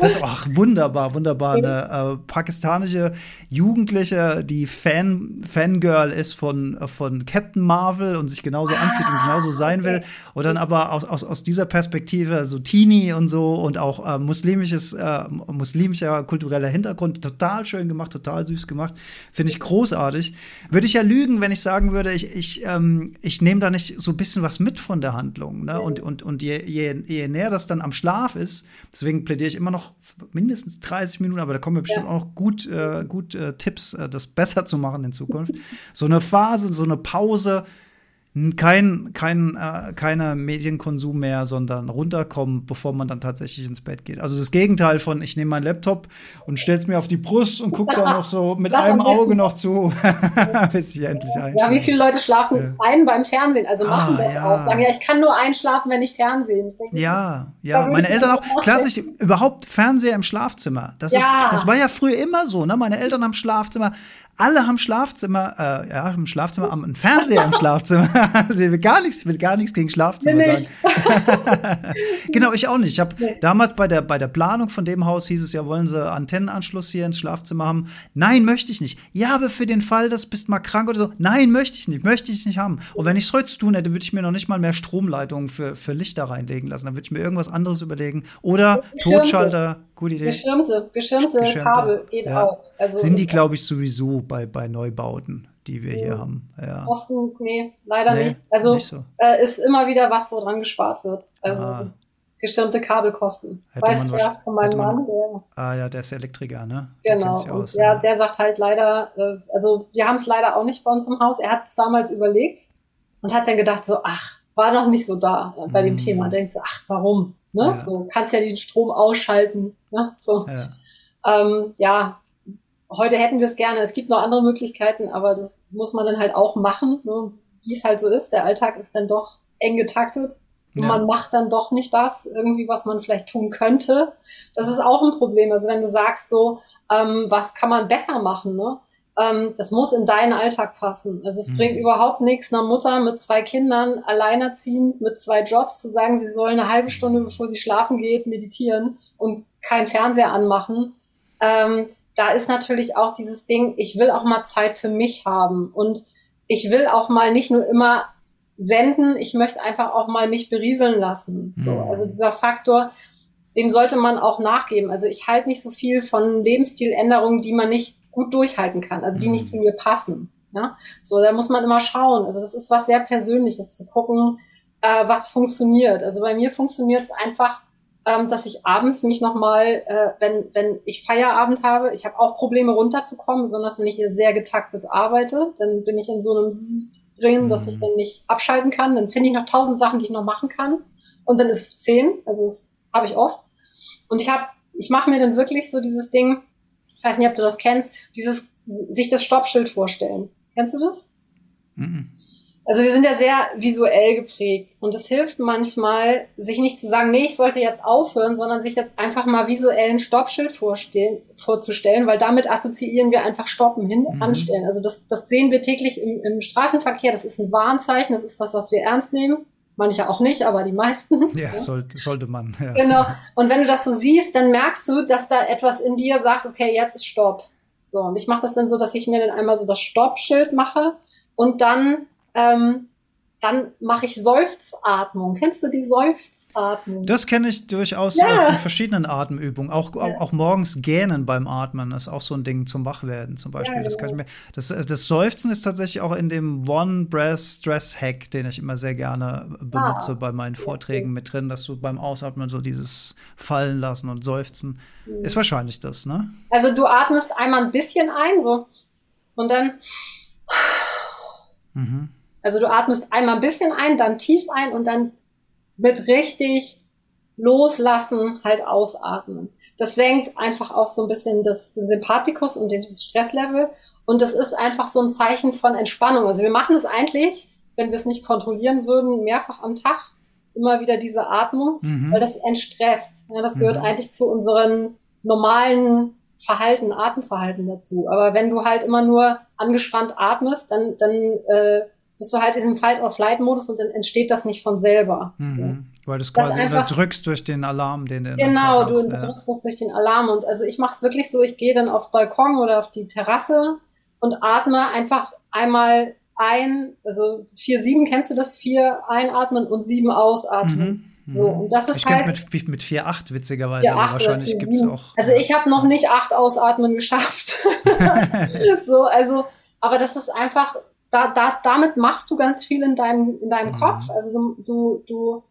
Speaker 3: das, ach, wunderbar, wunderbar. Eine äh, pakistanische Jugendliche, die Fan, Fangirl ist von, von Captain Marvel und sich genauso ah, anzieht und genauso sein okay. will. Und dann aber aus, aus, aus dieser Perspektive so Teenie und so und auch äh, muslimisches, äh, muslimischer kultureller Hintergrund. Total schön gemacht, total süß gemacht. Finde ich großartig. Würde ich ja lügen, wenn ich sagen würde, ich, ich, ähm, ich nehme da nicht so ein bisschen was mit von der Handlung. Ne? Und, und, und je, je, je näher das dann am Schlaf ist, deswegen plädiere ich immer noch mindestens 30 Minuten, aber da kommen mir bestimmt ja. auch noch gut, äh, gut äh, Tipps, äh, das besser zu machen in Zukunft. so eine Phase, so eine Pause kein, kein, äh, keiner Medienkonsum mehr, sondern runterkommen, bevor man dann tatsächlich ins Bett geht. Also das Gegenteil von, ich nehme meinen Laptop und stell's mir auf die Brust und gucke da noch so mit einem Auge noch zu, bis ich endlich einschlafe.
Speaker 1: Ja, wie viele Leute schlafen ja. ein beim Fernsehen? Also machen ah, das ja. auch. Sagen ja, ich kann nur einschlafen, wenn ich Fernsehen.
Speaker 3: Ja, ja. Meine Eltern auch. Klassisch, überhaupt Fernseher im Schlafzimmer. Das, ja. ist, das war ja früher immer so. Ne? Meine Eltern am Schlafzimmer alle haben Schlafzimmer, äh, ja, im Schlafzimmer, haben einen Fernseher im Schlafzimmer. also ich will gar nichts, ich will gar nichts gegen Schlafzimmer nee, sagen. genau, ich auch nicht. Ich habe nee. damals bei der, bei der Planung von dem Haus hieß es ja, wollen sie Antennenanschluss hier ins Schlafzimmer haben? Nein, möchte ich nicht. Ja, aber für den Fall, dass bist mal krank oder so. Nein, möchte ich nicht, möchte ich nicht haben. Und wenn ich es heute zu tun hätte, würde ich mir noch nicht mal mehr Stromleitungen für, für Lichter reinlegen lassen. Dann würde ich mir irgendwas anderes überlegen. Oder Totschalter, gute Idee.
Speaker 1: Geschirmte, geschirmte, geschirmte Kabel geht ja. auch.
Speaker 3: Also, Sind die, glaube ich, sowieso bei, bei Neubauten, die wir hier haben. Ja.
Speaker 1: Offen, nee, leider nee, nicht. Also nicht so. äh, ist immer wieder was, woran gespart wird. Also ah. geschirmte Kabelkosten.
Speaker 3: Hätte weißt du ja von meinem Mann. Der, ah ja, der ist Elektriker, ne?
Speaker 1: Genau. Aus, ja, ja, der sagt halt leider, äh, also wir haben es leider auch nicht bei uns im Haus. Er hat es damals überlegt und hat dann gedacht so, ach, war noch nicht so da äh, bei mm. dem Thema. Denkt, ach, warum? Ne? Ja. So, kannst ja den Strom ausschalten. Ne? So. Ja. Ähm, ja, heute hätten wir es gerne. Es gibt noch andere Möglichkeiten, aber das muss man dann halt auch machen, ne? wie es halt so ist. Der Alltag ist dann doch eng getaktet. Ja. man macht dann doch nicht das, irgendwie, was man vielleicht tun könnte. Das ist auch ein Problem. Also wenn du sagst so, ähm, was kann man besser machen, ne? Ähm, das muss in deinen Alltag passen. Also es mhm. bringt überhaupt nichts, einer Mutter mit zwei Kindern, alleinerziehend, mit zwei Jobs zu sagen, sie soll eine halbe Stunde, bevor sie schlafen geht, meditieren und kein Fernseher anmachen. Ähm, da ist natürlich auch dieses Ding, ich will auch mal Zeit für mich haben und ich will auch mal nicht nur immer senden, ich möchte einfach auch mal mich berieseln lassen. So, mhm. also dieser Faktor, dem sollte man auch nachgeben. Also ich halte nicht so viel von Lebensstiländerungen, die man nicht gut durchhalten kann, also die nicht zu mhm. mir passen. Ja? So, da muss man immer schauen. Also das ist was sehr Persönliches, zu gucken, äh, was funktioniert. Also bei mir funktioniert es einfach, ähm, dass ich abends mich nochmal, äh, wenn, wenn ich Feierabend habe, ich habe auch Probleme runterzukommen, besonders wenn ich hier sehr getaktet arbeite, dann bin ich in so einem drin, dass ich mhm. dann nicht abschalten kann. Dann finde ich noch tausend Sachen, die ich noch machen kann. Und dann ist es zehn, also das habe ich oft. Und ich habe, ich mache mir dann wirklich so dieses Ding, ich weiß nicht, ob du das kennst, dieses sich das Stoppschild vorstellen. Kennst du das? Mhm. Also wir sind ja sehr visuell geprägt und es hilft manchmal, sich nicht zu sagen, nee, ich sollte jetzt aufhören, sondern sich jetzt einfach mal visuell ein Stoppschild vorzustellen, weil damit assoziieren wir einfach Stoppen, hin, mhm. anstellen. Also das, das sehen wir täglich im, im Straßenverkehr, das ist ein Warnzeichen, das ist was, was wir ernst nehmen. Manche auch nicht, aber die meisten.
Speaker 3: Ja, ja. Sollte, sollte man. Ja.
Speaker 1: Genau. Und wenn du das so siehst, dann merkst du, dass da etwas in dir sagt, okay, jetzt ist Stopp. So, und ich mache das dann so, dass ich mir dann einmal so das Stoppschild mache und dann ähm, dann mache ich Seufzatmung. Kennst du die Seufzatmung?
Speaker 3: Das kenne ich durchaus ja. von verschiedenen Atemübungen. Auch, ja. auch, morgens gähnen beim Atmen ist auch so ein Ding zum Wachwerden zum Beispiel. Ja, das, kann ich genau. mir, das, das Seufzen ist tatsächlich auch in dem One Breath Stress Hack, den ich immer sehr gerne benutze ah. bei meinen Vorträgen mit drin, dass du beim Ausatmen so dieses Fallen lassen und Seufzen. Mhm. Ist wahrscheinlich das, ne?
Speaker 1: Also du atmest einmal ein bisschen ein, so. Und dann. Mhm also du atmest einmal ein bisschen ein, dann tief ein und dann mit richtig loslassen halt ausatmen. Das senkt einfach auch so ein bisschen das, den Sympathikus und das Stresslevel. Und das ist einfach so ein Zeichen von Entspannung. Also wir machen es eigentlich, wenn wir es nicht kontrollieren würden, mehrfach am Tag immer wieder diese Atmung, mhm. weil das entstresst. Ja, das gehört mhm. eigentlich zu unseren normalen Verhalten, Atemverhalten dazu. Aber wenn du halt immer nur angespannt atmest, dann, dann äh, bist du halt in diesem Fight-or-Flight-Modus und dann entsteht das nicht von selber.
Speaker 3: Mhm. So. Weil du es quasi einfach, unterdrückst durch den Alarm, den du
Speaker 1: Genau, du unterdrückst ja. das durch den Alarm. Und also ich mache es wirklich so, ich gehe dann auf Balkon oder auf die Terrasse und atme einfach einmal ein, also vier sieben kennst du das? Vier einatmen und sieben ausatmen. Mhm. So, und das ist
Speaker 3: ich halt, mit, mit 4,8 witzigerweise, 4, aber wahrscheinlich gibt es auch.
Speaker 1: Also ich habe noch nicht acht Ausatmen geschafft. so, also, aber das ist einfach, da, da, damit machst du ganz viel in deinem, in deinem mhm. Kopf. Also du, du,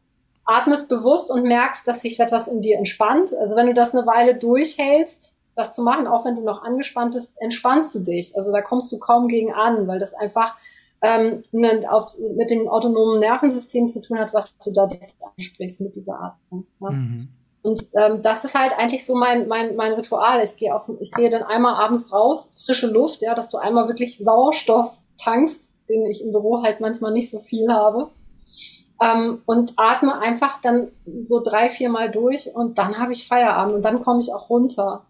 Speaker 1: atmest bewusst und merkst, dass sich etwas in dir entspannt. Also wenn du das eine Weile durchhältst, das zu machen, auch wenn du noch angespannt bist, entspannst du dich. Also da kommst du kaum gegen an, weil das einfach ähm, auf, mit dem autonomen Nervensystem zu tun hat, was du da ansprichst mit dieser Atmung. Ja? Mhm. Und ähm, das ist halt eigentlich so mein, mein, mein Ritual. Ich gehe auf, ich gehe dann einmal abends raus, frische Luft, ja, dass du einmal wirklich Sauerstoff tankst, den ich im Büro halt manchmal nicht so viel habe. Ähm, und atme einfach dann so drei, vier Mal durch und dann habe ich Feierabend und dann komme ich auch runter.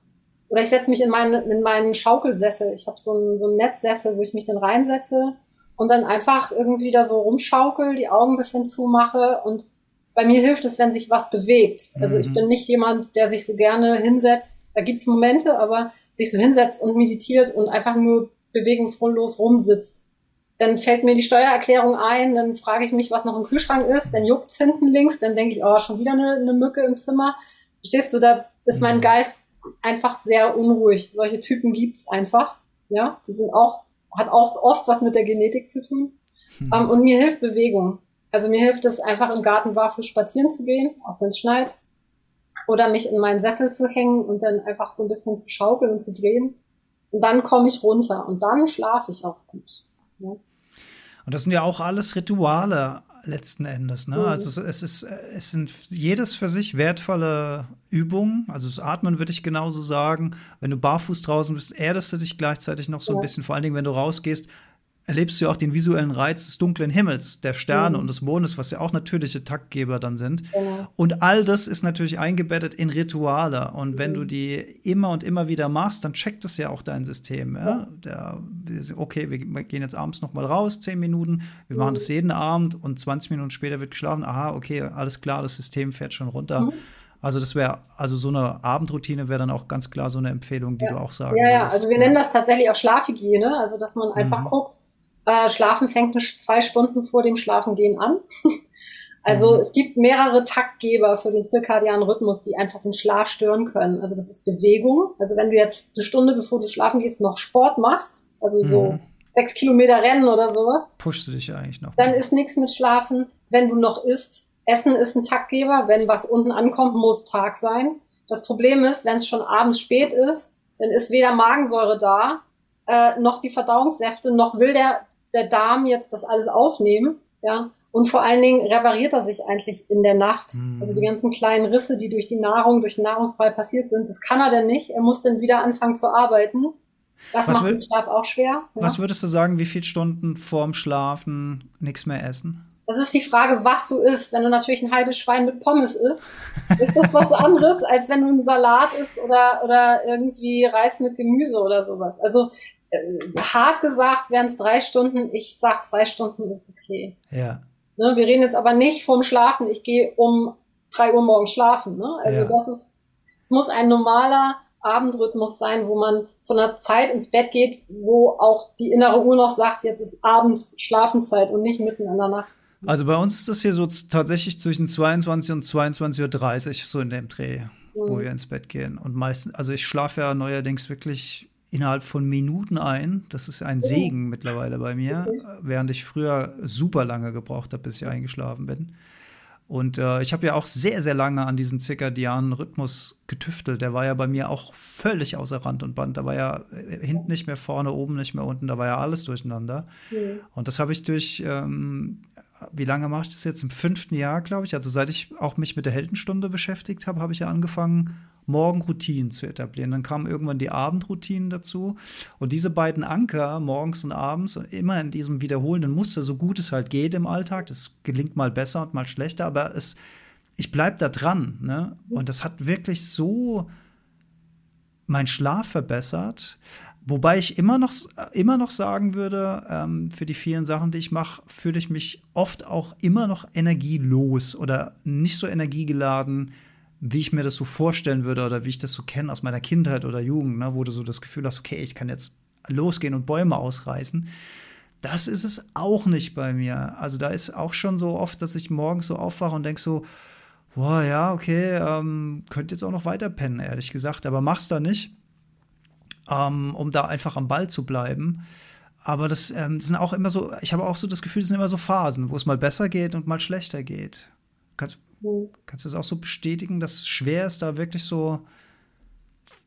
Speaker 1: Oder ich setze mich in meinen, in meinen Schaukelsessel. Ich habe so einen, so einen Netzsessel, wo ich mich dann reinsetze und dann einfach irgendwie da so rumschaukel, die Augen ein bisschen zumache und bei mir hilft es, wenn sich was bewegt. Also ich mhm. bin nicht jemand, der sich so gerne hinsetzt. Da gibt's Momente, aber sich so hinsetzt und meditiert und einfach nur bewegungslos rumsitzt. Dann fällt mir die Steuererklärung ein, dann frage ich mich, was noch im Kühlschrank ist, dann juckt's hinten links, dann denke ich, oh, schon wieder eine, eine Mücke im Zimmer. Verstehst du, da ist mein mhm. Geist einfach sehr unruhig. Solche Typen gibt's einfach. Ja, die sind auch, hat auch oft was mit der Genetik zu tun. Hm. Um, und mir hilft Bewegung. Also mir hilft es einfach im Garten barfuß spazieren zu gehen, auch wenn es schneit. Oder mich in meinen Sessel zu hängen und dann einfach so ein bisschen zu schaukeln und zu drehen. Und dann komme ich runter und dann schlafe ich auch gut. Ja.
Speaker 3: Und das sind ja auch alles Rituale letzten Endes. Ne? Mhm. Also es, ist, es sind jedes für sich wertvolle Übungen. Also das Atmen würde ich genauso sagen. Wenn du barfuß draußen bist, erdest du dich gleichzeitig noch so ja. ein bisschen. Vor allen Dingen, wenn du rausgehst, erlebst du auch den visuellen Reiz des dunklen Himmels, der Sterne mhm. und des Mondes, was ja auch natürliche Taktgeber dann sind. Genau. Und all das ist natürlich eingebettet in Rituale. Und wenn mhm. du die immer und immer wieder machst, dann checkt es ja auch dein System. Ja? Der, okay, wir gehen jetzt abends noch mal raus, zehn Minuten, wir mhm. machen das jeden Abend und 20 Minuten später wird geschlafen. Aha, okay, alles klar, das System fährt schon runter. Mhm. Also das wäre, also so eine Abendroutine wäre dann auch ganz klar so eine Empfehlung, die
Speaker 1: ja.
Speaker 3: du auch sagen
Speaker 1: Ja, ja, also wir nennen das tatsächlich auch Schlafhygiene, also dass man einfach mhm. guckt, äh, Schlafen fängt zwei Stunden vor dem Schlafengehen an. also mhm. es gibt mehrere Taktgeber für den zirkadianen Rhythmus, die einfach den Schlaf stören können. Also das ist Bewegung. Also wenn du jetzt eine Stunde bevor du schlafen gehst noch Sport machst, also so mhm. sechs Kilometer Rennen oder sowas,
Speaker 3: pushst du dich eigentlich noch.
Speaker 1: Dann ist nichts mit Schlafen. Wenn du noch isst, Essen ist ein Taktgeber. Wenn was unten ankommt, muss Tag sein. Das Problem ist, wenn es schon abends spät ist, dann ist weder Magensäure da, äh, noch die Verdauungssäfte, noch will der der Darm jetzt das alles aufnehmen, ja. Und vor allen Dingen repariert er sich eigentlich in der Nacht. Mhm. Also die ganzen kleinen Risse, die durch die Nahrung, durch den Nahrungsbrei passiert sind, das kann er denn nicht. Er muss dann wieder anfangen zu arbeiten. Das was macht den Schlaf auch schwer. Ja?
Speaker 3: Was würdest du sagen, wie viele Stunden vorm Schlafen nichts mehr essen?
Speaker 1: Das ist die Frage, was du isst. Wenn du natürlich ein halbes Schwein mit Pommes isst, ist das was anderes, als wenn du einen Salat isst oder, oder irgendwie Reis mit Gemüse oder sowas. Also hart gesagt wären es drei Stunden. Ich sag zwei Stunden ist okay.
Speaker 3: Ja.
Speaker 1: Ne, wir reden jetzt aber nicht vorm Schlafen. Ich gehe um drei Uhr morgens schlafen. Ne? Also ja. das ist, es muss ein normaler Abendrhythmus sein, wo man zu einer Zeit ins Bett geht, wo auch die innere Uhr noch sagt, jetzt ist abends Schlafenszeit und nicht mitten in der Nacht.
Speaker 3: Also bei uns ist das hier so tatsächlich zwischen 22 und 22.30 Uhr, so in dem Dreh, mhm. wo wir ins Bett gehen. Und meistens, also ich schlafe ja neuerdings wirklich innerhalb von Minuten ein. Das ist ein Segen mittlerweile bei mir, während ich früher super lange gebraucht habe, bis ich eingeschlafen bin. Und äh, ich habe ja auch sehr, sehr lange an diesem zirkadianen Rhythmus getüftelt. Der war ja bei mir auch völlig außer Rand und Band. Da war ja äh, hinten nicht mehr vorne, oben nicht mehr unten. Da war ja alles durcheinander. Mhm. Und das habe ich durch, ähm, wie lange mache ich das jetzt? Im fünften Jahr, glaube ich. Also seit ich auch mich mit der Heldenstunde beschäftigt habe, habe ich ja angefangen, Morgenroutinen zu etablieren. Dann kamen irgendwann die Abendroutinen dazu. Und diese beiden Anker, morgens und abends, immer in diesem wiederholenden Muster, so gut es halt geht im Alltag, das gelingt mal besser und mal schlechter, aber es, ich bleibe da dran. Ne? Und das hat wirklich so meinen Schlaf verbessert. Wobei ich immer noch, immer noch sagen würde, ähm, für die vielen Sachen, die ich mache, fühle ich mich oft auch immer noch energielos oder nicht so energiegeladen, wie ich mir das so vorstellen würde oder wie ich das so kenne aus meiner Kindheit oder Jugend, ne, wo du so das Gefühl hast, okay, ich kann jetzt losgehen und Bäume ausreißen. Das ist es auch nicht bei mir. Also da ist auch schon so oft, dass ich morgens so aufwache und denke so, boah, ja, okay, ähm, könnte jetzt auch noch weiter pennen, ehrlich gesagt, aber mach's da nicht, ähm, um da einfach am Ball zu bleiben. Aber das, ähm, das sind auch immer so, ich habe auch so das Gefühl, es sind immer so Phasen, wo es mal besser geht und mal schlechter geht. Kannst, Mhm. Kannst du das auch so bestätigen, dass es schwer ist, da wirklich so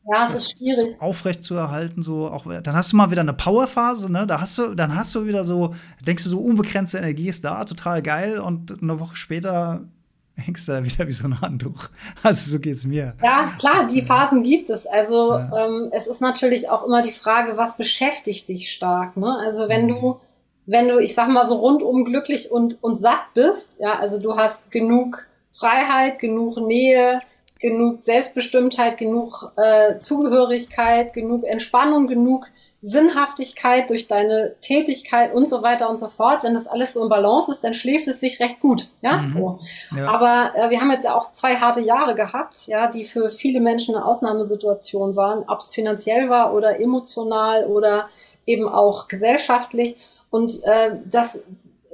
Speaker 1: ja, es ist schwierig.
Speaker 3: So aufrecht zu erhalten, so auch dann hast du mal wieder eine Powerphase, ne? Da hast du, dann hast du wieder so, denkst du so unbegrenzte Energie ist da, total geil, und eine Woche später hängst du da wieder wie so ein Handtuch. Also so geht's mir.
Speaker 1: Ja, klar, die Phasen gibt es. Also ja. ähm, es ist natürlich auch immer die Frage, was beschäftigt dich stark. Ne? Also wenn mhm. du, wenn du, ich sag mal so rundum glücklich und und satt bist, ja, also du hast genug Freiheit, genug Nähe, genug Selbstbestimmtheit, genug äh, Zugehörigkeit, genug Entspannung, genug Sinnhaftigkeit durch deine Tätigkeit und so weiter und so fort. Wenn das alles so im Balance ist, dann schläft es sich recht gut. Ja, mhm. so. Ja. Aber äh, wir haben jetzt ja auch zwei harte Jahre gehabt, ja, die für viele Menschen eine Ausnahmesituation waren, ob es finanziell war oder emotional oder eben auch gesellschaftlich. Und äh, das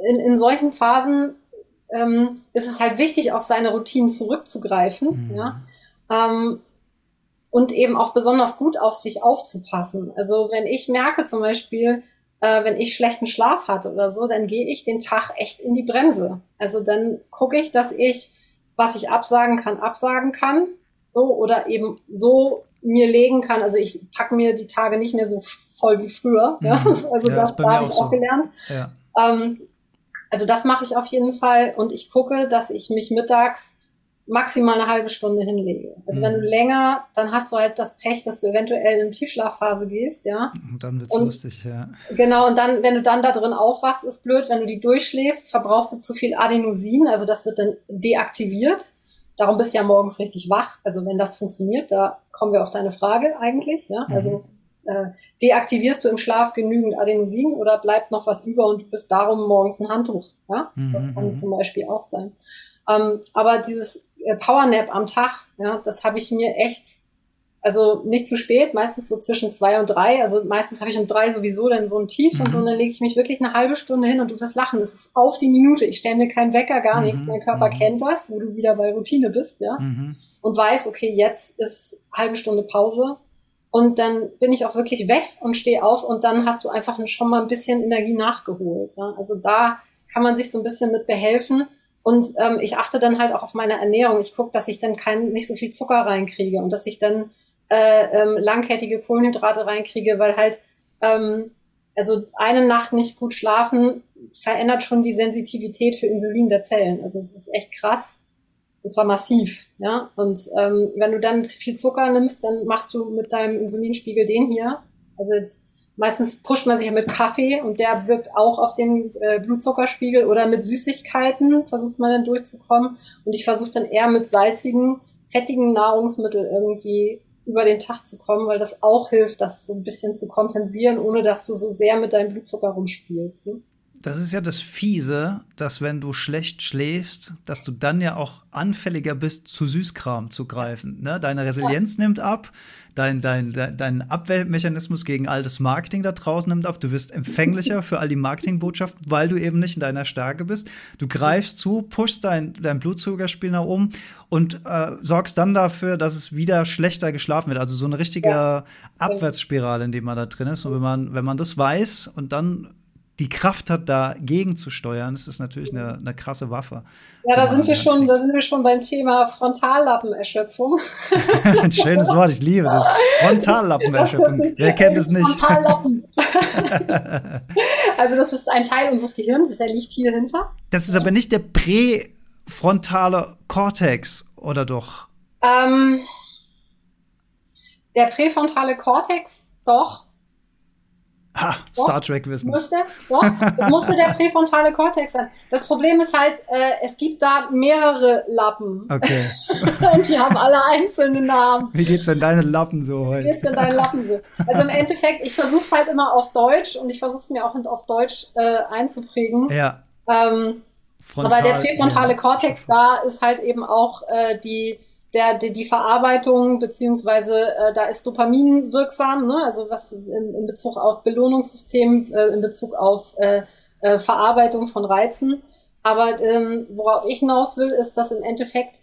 Speaker 1: in, in solchen Phasen ähm, ist es halt wichtig, auf seine Routinen zurückzugreifen, mhm. ja. Ähm, und eben auch besonders gut auf sich aufzupassen. Also wenn ich merke zum Beispiel, äh, wenn ich schlechten Schlaf hatte oder so, dann gehe ich den Tag echt in die Bremse. Also dann gucke ich, dass ich, was ich absagen kann, absagen kann, so oder eben so mir legen kann. Also ich packe mir die Tage nicht mehr so voll wie früher. Mhm. Ja? Also ja, das, das habe ich auch so. gelernt. Ja. Ähm, also das mache ich auf jeden Fall und ich gucke, dass ich mich mittags maximal eine halbe Stunde hinlege. Also mhm. wenn du mhm. länger, dann hast du halt das Pech, dass du eventuell in Tiefschlafphase gehst, ja.
Speaker 3: Und dann wird's und, lustig, ja.
Speaker 1: Genau, und dann, wenn du dann da drin aufwachst, ist blöd. Wenn du die durchschläfst, verbrauchst du zu viel Adenosin, also das wird dann deaktiviert. Darum bist du ja morgens richtig wach. Also wenn das funktioniert, da kommen wir auf deine Frage eigentlich, ja. Mhm. Also äh, deaktivierst du im Schlaf genügend Adenosin oder bleibt noch was über und du bist darum morgens ein Handtuch, ja. Mhm. Das kann mhm. zum Beispiel auch sein. Ähm, aber dieses äh, Powernap am Tag, ja, das habe ich mir echt, also nicht zu spät, meistens so zwischen zwei und drei. Also meistens habe ich um drei sowieso dann so ein Tief mhm. und so, und dann lege ich mich wirklich eine halbe Stunde hin und du wirst lachen. Das ist auf die Minute. Ich stelle mir keinen Wecker, gar nicht. Mhm. Mein Körper mhm. kennt das, wo du wieder bei Routine bist, ja. Mhm. Und weiß, okay, jetzt ist halbe Stunde Pause. Und dann bin ich auch wirklich weg und stehe auf und dann hast du einfach schon mal ein bisschen Energie nachgeholt. Ja? Also da kann man sich so ein bisschen mit behelfen. Und ähm, ich achte dann halt auch auf meine Ernährung. Ich gucke, dass ich dann kein, nicht so viel Zucker reinkriege und dass ich dann äh, ähm, langkettige Kohlenhydrate reinkriege, weil halt ähm, also eine Nacht nicht gut schlafen verändert schon die Sensitivität für Insulin der Zellen. Also es ist echt krass. Und zwar massiv, ja. Und ähm, wenn du dann viel Zucker nimmst, dann machst du mit deinem Insulinspiegel den hier. Also jetzt Meistens pusht man sich ja mit Kaffee und der wirkt auch auf den äh, Blutzuckerspiegel oder mit Süßigkeiten versucht man dann durchzukommen. Und ich versuche dann eher mit salzigen, fettigen Nahrungsmitteln irgendwie über den Tag zu kommen, weil das auch hilft, das so ein bisschen zu kompensieren, ohne dass du so sehr mit deinem Blutzucker rumspielst. Ne?
Speaker 3: Das ist ja das Fiese, dass wenn du schlecht schläfst, dass du dann ja auch anfälliger bist, zu Süßkram zu greifen. Ne? Deine Resilienz ja. nimmt ab, dein, dein, dein Abwehrmechanismus gegen all das Marketing da draußen nimmt ab. Du wirst empfänglicher für all die Marketingbotschaften, weil du eben nicht in deiner Stärke bist. Du greifst zu, pushst dein, dein Blutzuckerspiel nach oben und äh, sorgst dann dafür, dass es wieder schlechter geschlafen wird. Also so eine richtige ja. Abwärtsspirale, in der man da drin ist. Und wenn man, wenn man das weiß und dann die Kraft hat, dagegen zu steuern, das ist natürlich eine, eine krasse Waffe.
Speaker 1: Ja, da sind, wir schon, da sind wir schon beim Thema Frontallappenerschöpfung.
Speaker 3: Ein schönes Wort, ich liebe das. Frontallappenerschöpfung. Wer kennt es nicht? Frontallappen.
Speaker 1: also das ist ein Teil unseres Gehirns, der liegt hier hinter.
Speaker 3: Das ist aber nicht der präfrontale Kortex, oder doch?
Speaker 1: Ähm, der präfrontale Kortex, doch.
Speaker 3: Ha, Star Trek Wissen.
Speaker 1: Musste, doch, musste der präfrontale Kortex sein. Das Problem ist halt, äh, es gibt da mehrere Lappen.
Speaker 3: Okay.
Speaker 1: Und die haben alle einzelne Namen.
Speaker 3: Wie geht's denn deine Lappen so heute?
Speaker 1: Wie geht's denn deine Lappen so? Also im Endeffekt, ich versuche halt immer auf Deutsch und ich versuche es mir auch auf Deutsch äh, einzuprägen.
Speaker 3: Ja.
Speaker 1: Ähm, Frontal, aber der präfrontale ja. Kortex da ist halt eben auch äh, die der, der die Verarbeitung beziehungsweise äh, da ist Dopamin wirksam, ne? also was in, in Bezug auf Belohnungssystem, äh, in Bezug auf äh, äh, Verarbeitung von Reizen. Aber ähm, worauf ich hinaus will, ist, dass im Endeffekt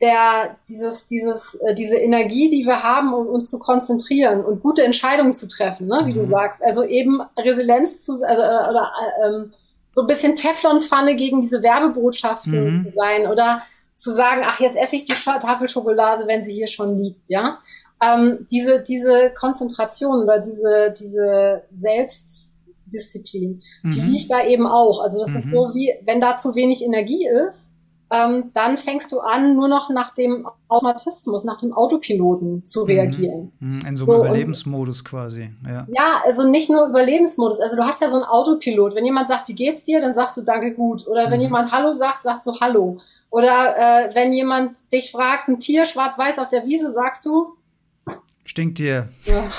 Speaker 1: der dieses dieses äh, diese Energie, die wir haben, um uns zu konzentrieren und gute Entscheidungen zu treffen, ne? wie mhm. du sagst, also eben Resilienz zu also äh, oder äh, ähm, so ein bisschen Teflonpfanne gegen diese Werbebotschaften mhm. zu sein oder zu sagen, ach, jetzt esse ich die Tafel Schokolade, wenn sie hier schon liegt, ja. Ähm, diese, diese Konzentration oder diese, diese Selbstdisziplin, mhm. die liegt da eben auch. Also das mhm. ist so wie, wenn da zu wenig Energie ist, ähm, dann fängst du an, nur noch nach dem Automatismus, nach dem Autopiloten zu mhm. reagieren.
Speaker 3: Mhm. In so einem so, Überlebensmodus quasi. Ja.
Speaker 1: ja, also nicht nur Überlebensmodus. Also du hast ja so einen Autopilot. Wenn jemand sagt, wie geht's dir, dann sagst du Danke gut. Oder wenn mhm. jemand Hallo sagt, sagst du Hallo. Oder äh, wenn jemand dich fragt, ein Tier schwarz-weiß auf der Wiese, sagst du?
Speaker 3: Stinktier. Ja.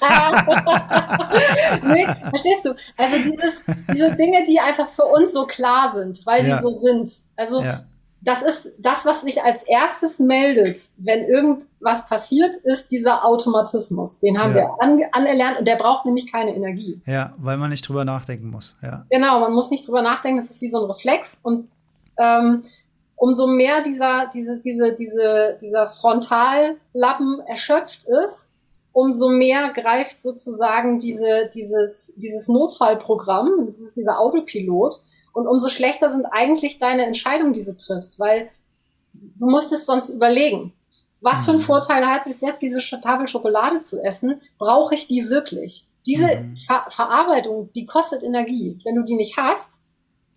Speaker 1: nee, verstehst du? Also diese, diese Dinge, die einfach für uns so klar sind, weil ja. sie so sind. Also ja. das ist das, was sich als erstes meldet, wenn irgendwas passiert, ist dieser Automatismus. Den haben ja. wir an, anerlernt und der braucht nämlich keine Energie.
Speaker 3: Ja, weil man nicht drüber nachdenken muss. Ja.
Speaker 1: Genau, man muss nicht drüber nachdenken. Das ist wie so ein Reflex und ähm, umso mehr dieser, diese, diese, diese, dieser Frontallappen erschöpft ist, umso mehr greift sozusagen diese, dieses, dieses Notfallprogramm, das ist dieser Autopilot, und umso schlechter sind eigentlich deine Entscheidungen, die du triffst, weil du musst es sonst überlegen. Was für einen mhm. Vorteil hat es jetzt, diese Tafel Schokolade zu essen? Brauche ich die wirklich? Diese mhm. Ver Verarbeitung, die kostet Energie. Wenn du die nicht hast,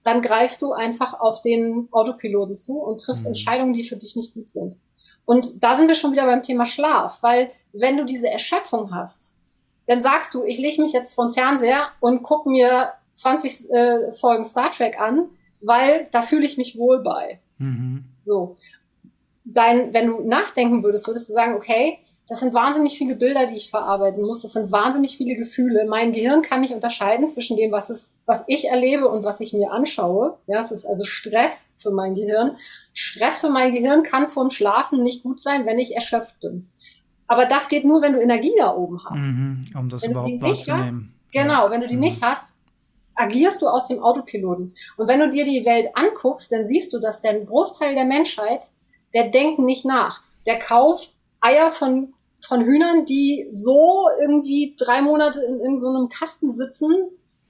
Speaker 1: dann greifst du einfach auf den Autopiloten zu und triffst
Speaker 3: Mhm.
Speaker 1: Entscheidungen, die für dich nicht gut sind. Und da sind wir schon wieder beim Thema Schlaf, weil wenn du diese Erschöpfung hast, dann sagst du, ich lege mich jetzt vor den Fernseher und guck mir 20 äh, Folgen Star Trek an, weil da fühle ich mich wohl bei.
Speaker 3: Mhm.
Speaker 1: So. Dein, wenn du nachdenken würdest, würdest du sagen, okay, das sind wahnsinnig viele Bilder, die ich verarbeiten muss. Das sind wahnsinnig viele Gefühle. Mein Gehirn kann nicht unterscheiden zwischen dem, was es, was ich erlebe und was ich mir anschaue. Ja, es ist also Stress für mein Gehirn. Stress für mein Gehirn kann vorm Schlafen nicht gut sein, wenn ich erschöpft bin. Aber das geht nur, wenn du Energie da oben hast.
Speaker 3: Mhm. Um das
Speaker 1: Wenn
Speaker 3: überhaupt wahrzunehmen.
Speaker 1: Genau, wenn du die
Speaker 3: Mhm.
Speaker 1: nicht hast, agierst du aus dem Autopiloten. Und wenn du dir die Welt anguckst, dann siehst du, dass der Großteil der Menschheit, der denkt nicht nach. Der kauft Eier von, von Hühnern, die so irgendwie drei Monate in, in so einem Kasten sitzen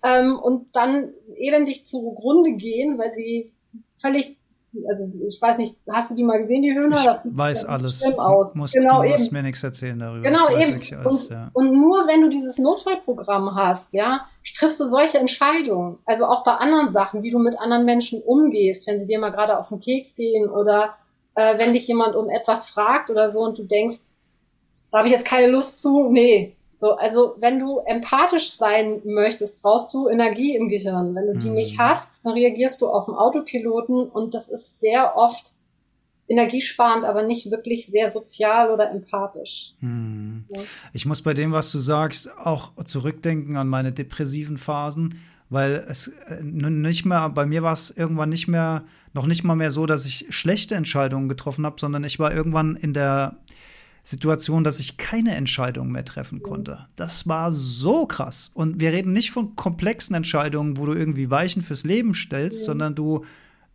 Speaker 1: ähm, und dann elendig zugrunde gehen, weil sie völlig, also ich weiß nicht, hast du die mal gesehen, die Hühner?
Speaker 3: Ich
Speaker 1: Das-
Speaker 3: weiß alles.
Speaker 1: Aus.
Speaker 3: Muss,
Speaker 1: genau,
Speaker 3: du musst mir nichts erzählen darüber.
Speaker 1: Genau, eben.
Speaker 3: alles,
Speaker 1: und,
Speaker 3: ja.
Speaker 1: und nur wenn du dieses Notfallprogramm hast, ja, triffst du solche Entscheidungen. Also auch bei anderen Sachen, wie du mit anderen Menschen umgehst, wenn sie dir mal gerade auf den Keks gehen oder äh, wenn dich jemand um etwas fragt oder so und du denkst, da habe ich jetzt keine Lust zu. Nee. So, also wenn du empathisch sein möchtest, brauchst du Energie im Gehirn. Wenn du die
Speaker 3: Mhm.
Speaker 1: nicht hast, dann reagierst du auf den Autopiloten und das ist sehr oft energiesparend, aber nicht wirklich sehr sozial oder empathisch.
Speaker 3: Hm.
Speaker 1: Ja.
Speaker 3: Ich muss bei dem, was du sagst, auch zurückdenken an meine depressiven Phasen, weil es äh, nicht mehr, bei mir war es irgendwann nicht mehr, noch nicht mal mehr so, dass ich schlechte Entscheidungen getroffen habe, sondern ich war irgendwann in der Situation, dass ich keine Entscheidung mehr treffen konnte. Das war so krass. Und wir reden nicht von komplexen Entscheidungen, wo du irgendwie Weichen fürs Leben stellst,
Speaker 1: Mhm.
Speaker 3: sondern du,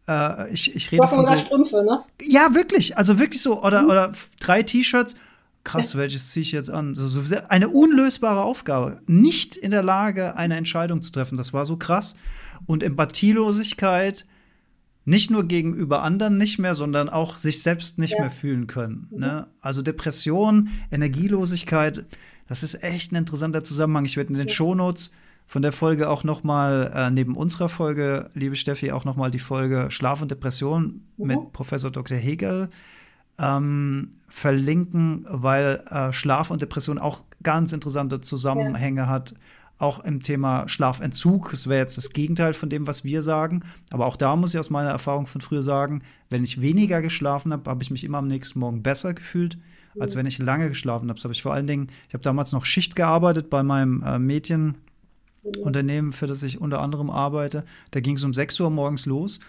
Speaker 3: äh, ich, ich rede von so.
Speaker 1: oder Strümpfe, ne?
Speaker 3: Ja, wirklich. Also wirklich so. Oder, oder f- drei T-Shirts. Krass, welches ziehe ich jetzt an? So, so eine unlösbare Aufgabe. Nicht in der Lage, eine Entscheidung zu treffen. Das war so krass. Und Empathielosigkeit nicht nur gegenüber anderen nicht mehr, sondern auch sich selbst nicht
Speaker 1: Ja.
Speaker 3: mehr fühlen können. Ne? Also Depression, Energielosigkeit, das ist echt ein interessanter Zusammenhang. Ich werde in den
Speaker 1: Ja.
Speaker 3: Shownotes von der Folge auch noch mal äh, neben unserer Folge, liebe Steffi, auch noch mal die Folge Schlaf und Depression
Speaker 1: Mhm.
Speaker 3: mit Professor Dr. Hegel ähm, verlinken, weil äh, Schlaf und Depression auch ganz interessante Zusammenhänge hat. Auch im Thema Schlafentzug. Das wäre jetzt das Gegenteil von dem, was wir sagen. Aber auch da muss ich aus meiner Erfahrung von früher sagen, wenn ich weniger geschlafen habe, habe ich mich immer am nächsten Morgen besser gefühlt, als wenn ich lange geschlafen habe. Das habe ich vor allen Dingen, ich habe damals noch Schicht gearbeitet bei meinem äh, Medienunternehmen, für das ich unter anderem arbeite. Da ging es um 6 Uhr morgens los.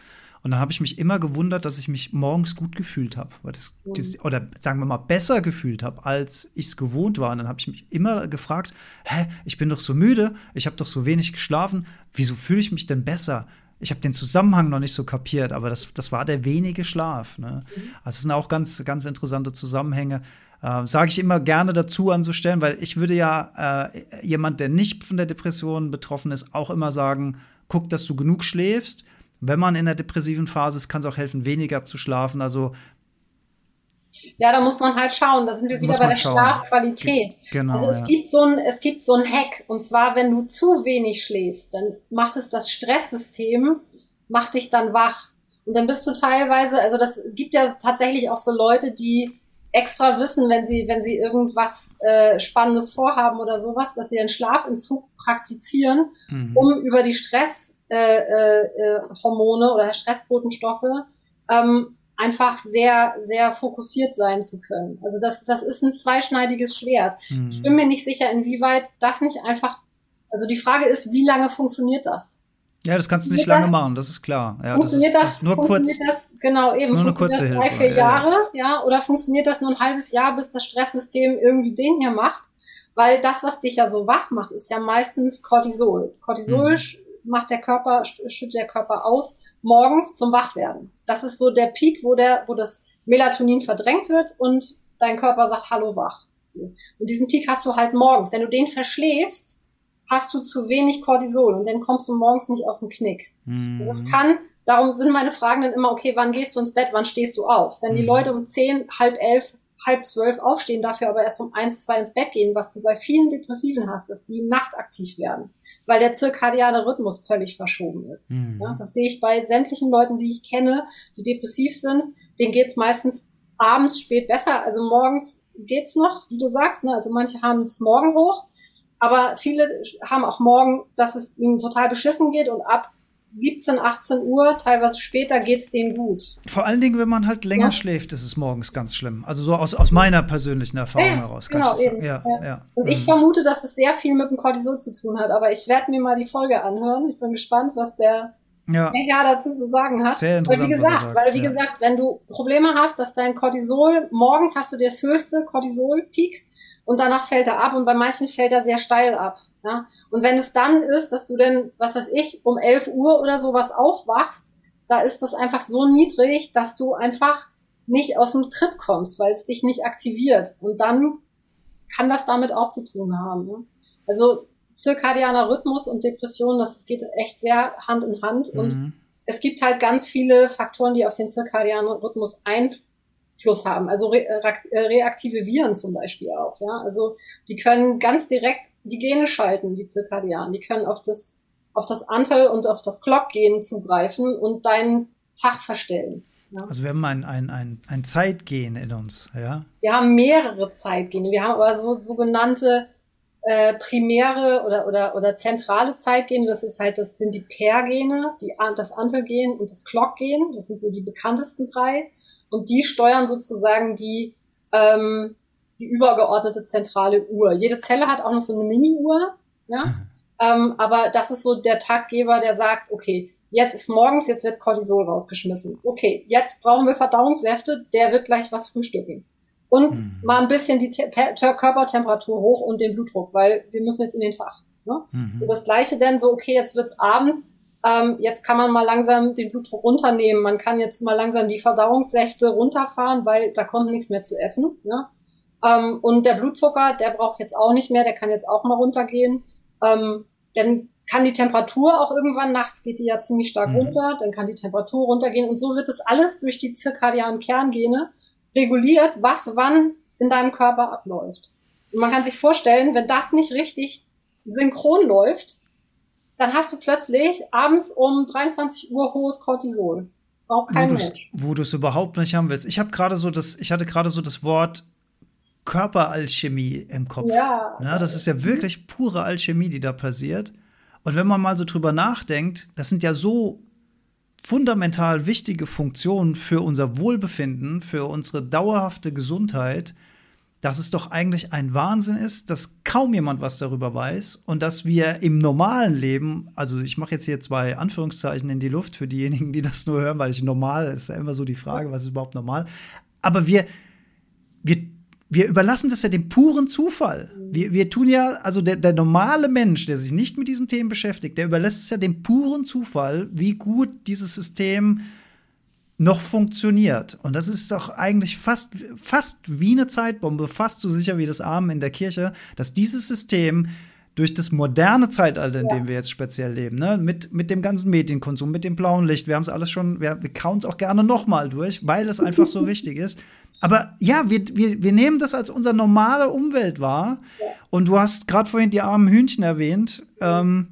Speaker 3: Und dann habe ich mich immer gewundert, dass ich mich morgens gut gefühlt habe.
Speaker 1: Mhm.
Speaker 3: oder sagen wir mal, besser gefühlt habe, als ich es gewohnt war. Und dann habe ich mich immer gefragt, hä, ich bin doch so müde, ich habe doch so wenig geschlafen, wieso fühle ich mich denn besser? Ich habe den Zusammenhang noch nicht so kapiert, aber das, das war der wenige Schlaf. Ne? Also es sind auch ganz, ganz interessante Zusammenhänge. Äh, Sage ich immer gerne dazu an so Stellen, weil ich würde ja äh, jemand, der nicht von der Depression betroffen ist, auch immer sagen, guck, dass du genug schläfst. Wenn man in der depressiven Phase ist, kann es auch helfen, weniger zu schlafen. Also
Speaker 1: Ja, da muss man halt schauen. Da sind wir wieder bei der
Speaker 3: schauen.
Speaker 1: Schlafqualität.
Speaker 3: genau.
Speaker 1: Also es
Speaker 3: ja.
Speaker 1: gibt so ein, es gibt so ein Hack. Und zwar, wenn du zu wenig schläfst, dann macht es das Stresssystem, macht dich dann wach. Und dann bist du teilweise, also das gibt ja tatsächlich auch so Leute, die extra wissen, wenn sie, wenn sie irgendwas äh, Spannendes vorhaben oder sowas, dass sie den Schlafentzug praktizieren,
Speaker 3: Mhm.
Speaker 1: um über die Stresshormone äh, äh, Hormone oder Stressbotenstoffe ähm, einfach sehr, sehr fokussiert sein zu können. Also das, das ist ein zweischneidiges Schwert. Ich bin
Speaker 3: Mhm.
Speaker 1: mir nicht sicher, inwieweit das nicht einfach, also die Frage ist, wie lange funktioniert das?
Speaker 3: Ja, das kannst du nicht
Speaker 1: Funktioniert
Speaker 3: lange
Speaker 1: das?
Speaker 3: machen, das ist klar. Ja, das ist,
Speaker 1: funktioniert
Speaker 3: das ist nur kurz.
Speaker 1: funktioniert Das, genau, eben.
Speaker 3: nur eine
Speaker 1: funktioniert
Speaker 3: kurze
Speaker 1: das drei,
Speaker 3: Hilfe,
Speaker 1: vier
Speaker 3: ja, ja.
Speaker 1: Jahre, ja, oder funktioniert das nur ein halbes Jahr, bis das Stresssystem irgendwie den hier macht? Weil das, was dich ja so wach macht, ist ja meistens Cortisol. Cortisol
Speaker 3: Mhm.
Speaker 1: Macht der Körper, sch- schüttet der Körper aus, morgens zum Wachwerden. Das ist so der Peak, wo der, wo das Melatonin verdrängt wird und dein Körper sagt, hallo wach. So. Und diesen Peak hast du halt morgens. Wenn du den verschläfst, hast du zu wenig Cortisol und dann kommst du morgens nicht aus dem Knick.
Speaker 3: Mhm.
Speaker 1: Also es kann, darum sind meine Fragen dann immer, okay, wann gehst du ins Bett, wann stehst du auf? Wenn die
Speaker 3: Mhm.
Speaker 1: Leute um zehn, halb elf, halb zwölf aufstehen, dafür aber erst um eins, zwei ins Bett gehen, was du bei vielen Depressiven hast, dass die nachtaktiv werden, weil der zirkadiane Rhythmus völlig verschoben ist. Mhm. Ja, das sehe ich bei sämtlichen Leuten, die ich kenne, die depressiv sind. Denen geht's meistens abends spät besser. Also morgens geht's noch, wie du sagst. Ne? Also manche haben es morgen hoch, aber viele haben auch morgen, dass es ihnen total beschissen geht und ab 17, 18 Uhr, teilweise später geht's denen gut.
Speaker 3: Vor allen Dingen, wenn man halt länger ja. schläft, ist es morgens ganz schlimm. Also so aus, aus meiner persönlichen Erfahrung ja, heraus.
Speaker 1: Kann genau, ich das Ja, ja. ja. Und mhm. ich vermute, dass es sehr viel mit dem Cortisol zu tun hat, aber ich werde mir mal die Folge anhören. Ich bin gespannt, was der ja. Herr dazu zu sagen hat.
Speaker 3: Sehr interessant,
Speaker 1: weil wie gesagt,
Speaker 3: sagt,
Speaker 1: weil wie gesagt, wenn du Probleme hast, dass dein Cortisol morgens hast du das höchste Cortisol-Peak und danach fällt er ab und bei manchen fällt er sehr steil ab. Ja? Und wenn es dann ist, dass du denn, was weiß ich, um 11 Uhr oder sowas aufwachst, da ist das einfach so niedrig, dass du einfach nicht aus dem Tritt kommst, weil es dich nicht aktiviert. Und dann kann das damit auch zu tun haben. Ne? Also zirkadianer Rhythmus und Depression, das geht echt sehr Hand in Hand. Mhm. Und es gibt halt ganz viele Faktoren, die auf den zirkadianen Rhythmus ein, Einfluss haben. Also re äh, reaktive Viren zum Beispiel auch. Ja? Also die können ganz direkt die Gene schalten, die Zirkadianen. Die können auf das, auf das Antel und auf das Clock-Gen zugreifen und deinen Tag verstellen.
Speaker 3: Ja? Also wir haben ein, ein, ein, ein Zeitgen in uns, ja?
Speaker 1: Wir haben mehrere Zeitgene. Wir haben aber so sogenannte äh, primäre oder, oder, oder zentrale Zeitgene. Das ist halt, das sind die Pair-Gene, die, das Antelgen und das Clock-Gen. Das sind so die bekanntesten drei und die steuern sozusagen die, ähm, die übergeordnete zentrale Uhr. Jede Zelle hat auch noch so eine Mini-Uhr, ja? ähm, aber das ist so der Taggeber, der sagt, okay, jetzt ist morgens, jetzt wird Cortisol rausgeschmissen. Okay, jetzt brauchen wir Verdauungssäfte, der wird gleich was frühstücken. Und mhm. mal ein bisschen die Te Körpertemperatur hoch und den Blutdruck, weil wir müssen jetzt in den Tag. Ne? Mhm. Und das gleiche denn so, okay, jetzt wird's Abend, ähm, jetzt kann man mal langsam den Blutdruck runternehmen. Man kann jetzt mal langsam die Verdauungssäfte runterfahren, weil da kommt nichts mehr zu essen. Ne? Ähm, und der Blutzucker, der braucht jetzt auch nicht mehr, der kann jetzt auch mal runtergehen. Ähm, dann kann die Temperatur auch irgendwann nachts geht die ja ziemlich stark mhm. runter, dann kann die Temperatur runtergehen und so wird das alles durch die zirkadianen Kerngene reguliert, was wann in deinem Körper abläuft. Und man kann sich vorstellen, wenn das nicht richtig synchron läuft, dann hast du plötzlich abends um 23 Uhr hohes Cortisol. Auch kein wo Mensch.
Speaker 3: Wo du es überhaupt nicht haben willst. Ich habe gerade so das, ich hatte gerade so das Wort Körperalchemie im Kopf. Ja. ja. Das ist ja wirklich pure Alchemie, die da passiert. Und wenn man mal so drüber nachdenkt, das sind ja so fundamental wichtige Funktionen für unser Wohlbefinden, für unsere dauerhafte Gesundheit dass es doch eigentlich ein Wahnsinn ist, dass kaum jemand was darüber weiß und dass wir im normalen Leben, also ich mache jetzt hier zwei Anführungszeichen in die Luft für diejenigen, die das nur hören, weil ich normal ist ja immer so die Frage, was ist überhaupt normal, aber wir wir wir überlassen das ja dem puren Zufall. Wir, wir tun ja, also der, der normale Mensch, der sich nicht mit diesen Themen beschäftigt, der überlässt es ja dem puren Zufall, wie gut dieses System noch funktioniert. Und das ist doch eigentlich fast, fast wie eine Zeitbombe, fast so sicher wie das Armen in der Kirche, dass dieses System durch das moderne Zeitalter, in ja. dem wir jetzt speziell leben, ne, mit, mit dem ganzen Medienkonsum, mit dem blauen Licht, wir haben es alles schon, wir, wir kauen es auch gerne nochmal durch, weil es einfach so wichtig ist. Aber ja, wir, wir, wir nehmen das als unsere normale Umwelt wahr. Ja. Und du hast gerade vorhin die armen Hühnchen erwähnt. Ähm,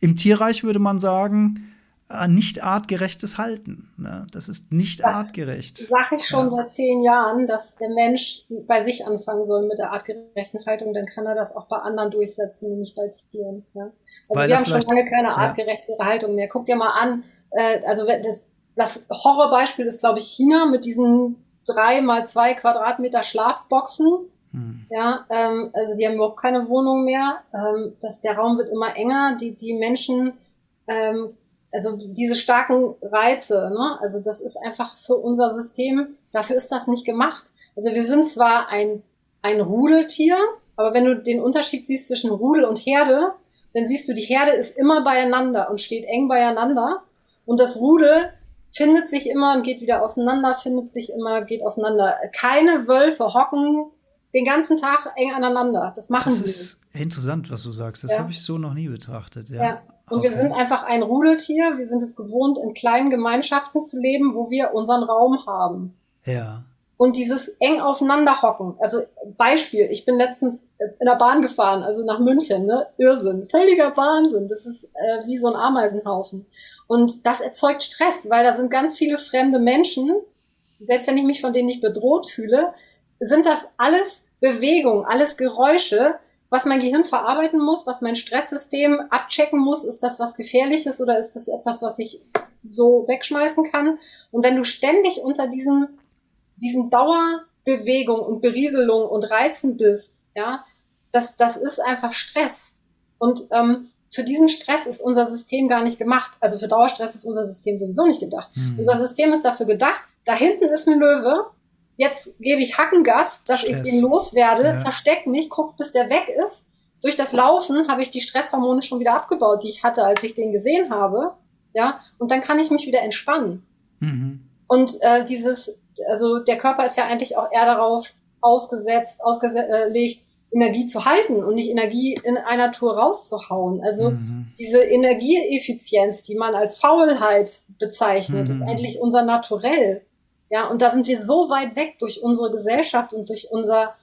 Speaker 3: Im Tierreich würde man sagen, nicht artgerechtes Halten. Ne? Das ist nicht das artgerecht.
Speaker 1: Sage ich schon ja. seit zehn Jahren, dass der Mensch bei sich anfangen soll mit der artgerechten Haltung, dann kann er das auch bei anderen durchsetzen, nämlich bei Tieren. Ja? Also Weil wir haben schon lange keine artgerechte ja. Haltung mehr. Guck dir mal an, äh, also das, das Horrorbeispiel ist, glaube ich, China mit diesen drei mal zwei Quadratmeter Schlafboxen. Hm. Ja, ähm, also sie haben überhaupt keine Wohnung mehr. Ähm, das, der Raum wird immer enger. Die, die Menschen ähm, also diese starken Reize, ne? also das ist einfach für unser System, dafür ist das nicht gemacht. Also wir sind zwar ein, ein Rudeltier, aber wenn du den Unterschied siehst zwischen Rudel und Herde, dann siehst du, die Herde ist immer beieinander und steht eng beieinander und das Rudel findet sich immer und geht wieder auseinander, findet sich immer, geht auseinander. Keine Wölfe hocken den ganzen Tag eng aneinander. Das machen das
Speaker 3: sie. Das ist interessant, was du sagst. Das ja. habe ich so noch nie betrachtet. Ja.
Speaker 1: ja. Und okay. wir sind einfach ein Rudeltier. Wir sind es gewohnt, in kleinen Gemeinschaften zu leben, wo wir unseren Raum haben.
Speaker 3: Ja.
Speaker 1: Und dieses eng aufeinander hocken. Also Beispiel, ich bin letztens in der Bahn gefahren, also nach München, ne? Irrsinn, völliger Wahnsinn. Das ist äh, wie so ein Ameisenhaufen. Und das erzeugt Stress, weil da sind ganz viele fremde Menschen. Selbst wenn ich mich von denen nicht bedroht fühle, sind das alles Bewegungen, alles Geräusche, was mein Gehirn verarbeiten muss, was mein Stresssystem abchecken muss. Ist das was Gefährliches oder ist das etwas, was ich so wegschmeißen kann? Und wenn du ständig unter diesen diesen Dauerbewegung und Berieselung und Reizen bist, ja, das, das ist einfach Stress. Und ähm, für diesen Stress ist unser System gar nicht gemacht. Also für Dauerstress ist unser System sowieso nicht gedacht. Mhm. Unser System ist dafür gedacht, da hinten ist ein Löwe, jetzt gebe ich Hackengas, dass Stress. ich ihn loswerde, ja. versteck mich, guck, bis der weg ist. Durch das Laufen habe ich die Stresshormone schon wieder abgebaut, die ich hatte, als ich den gesehen habe. Ja, und dann kann ich mich wieder entspannen. Mhm. Und äh, dieses also der Körper ist ja eigentlich auch eher darauf ausgesetzt, ausgelegt, Energie zu halten und nicht Energie in einer Tour rauszuhauen. Also mhm. diese Energieeffizienz, die man als Faulheit bezeichnet, mhm. ist eigentlich unser Naturell. Ja, und da sind wir so weit weg durch unsere Gesellschaft und durch unser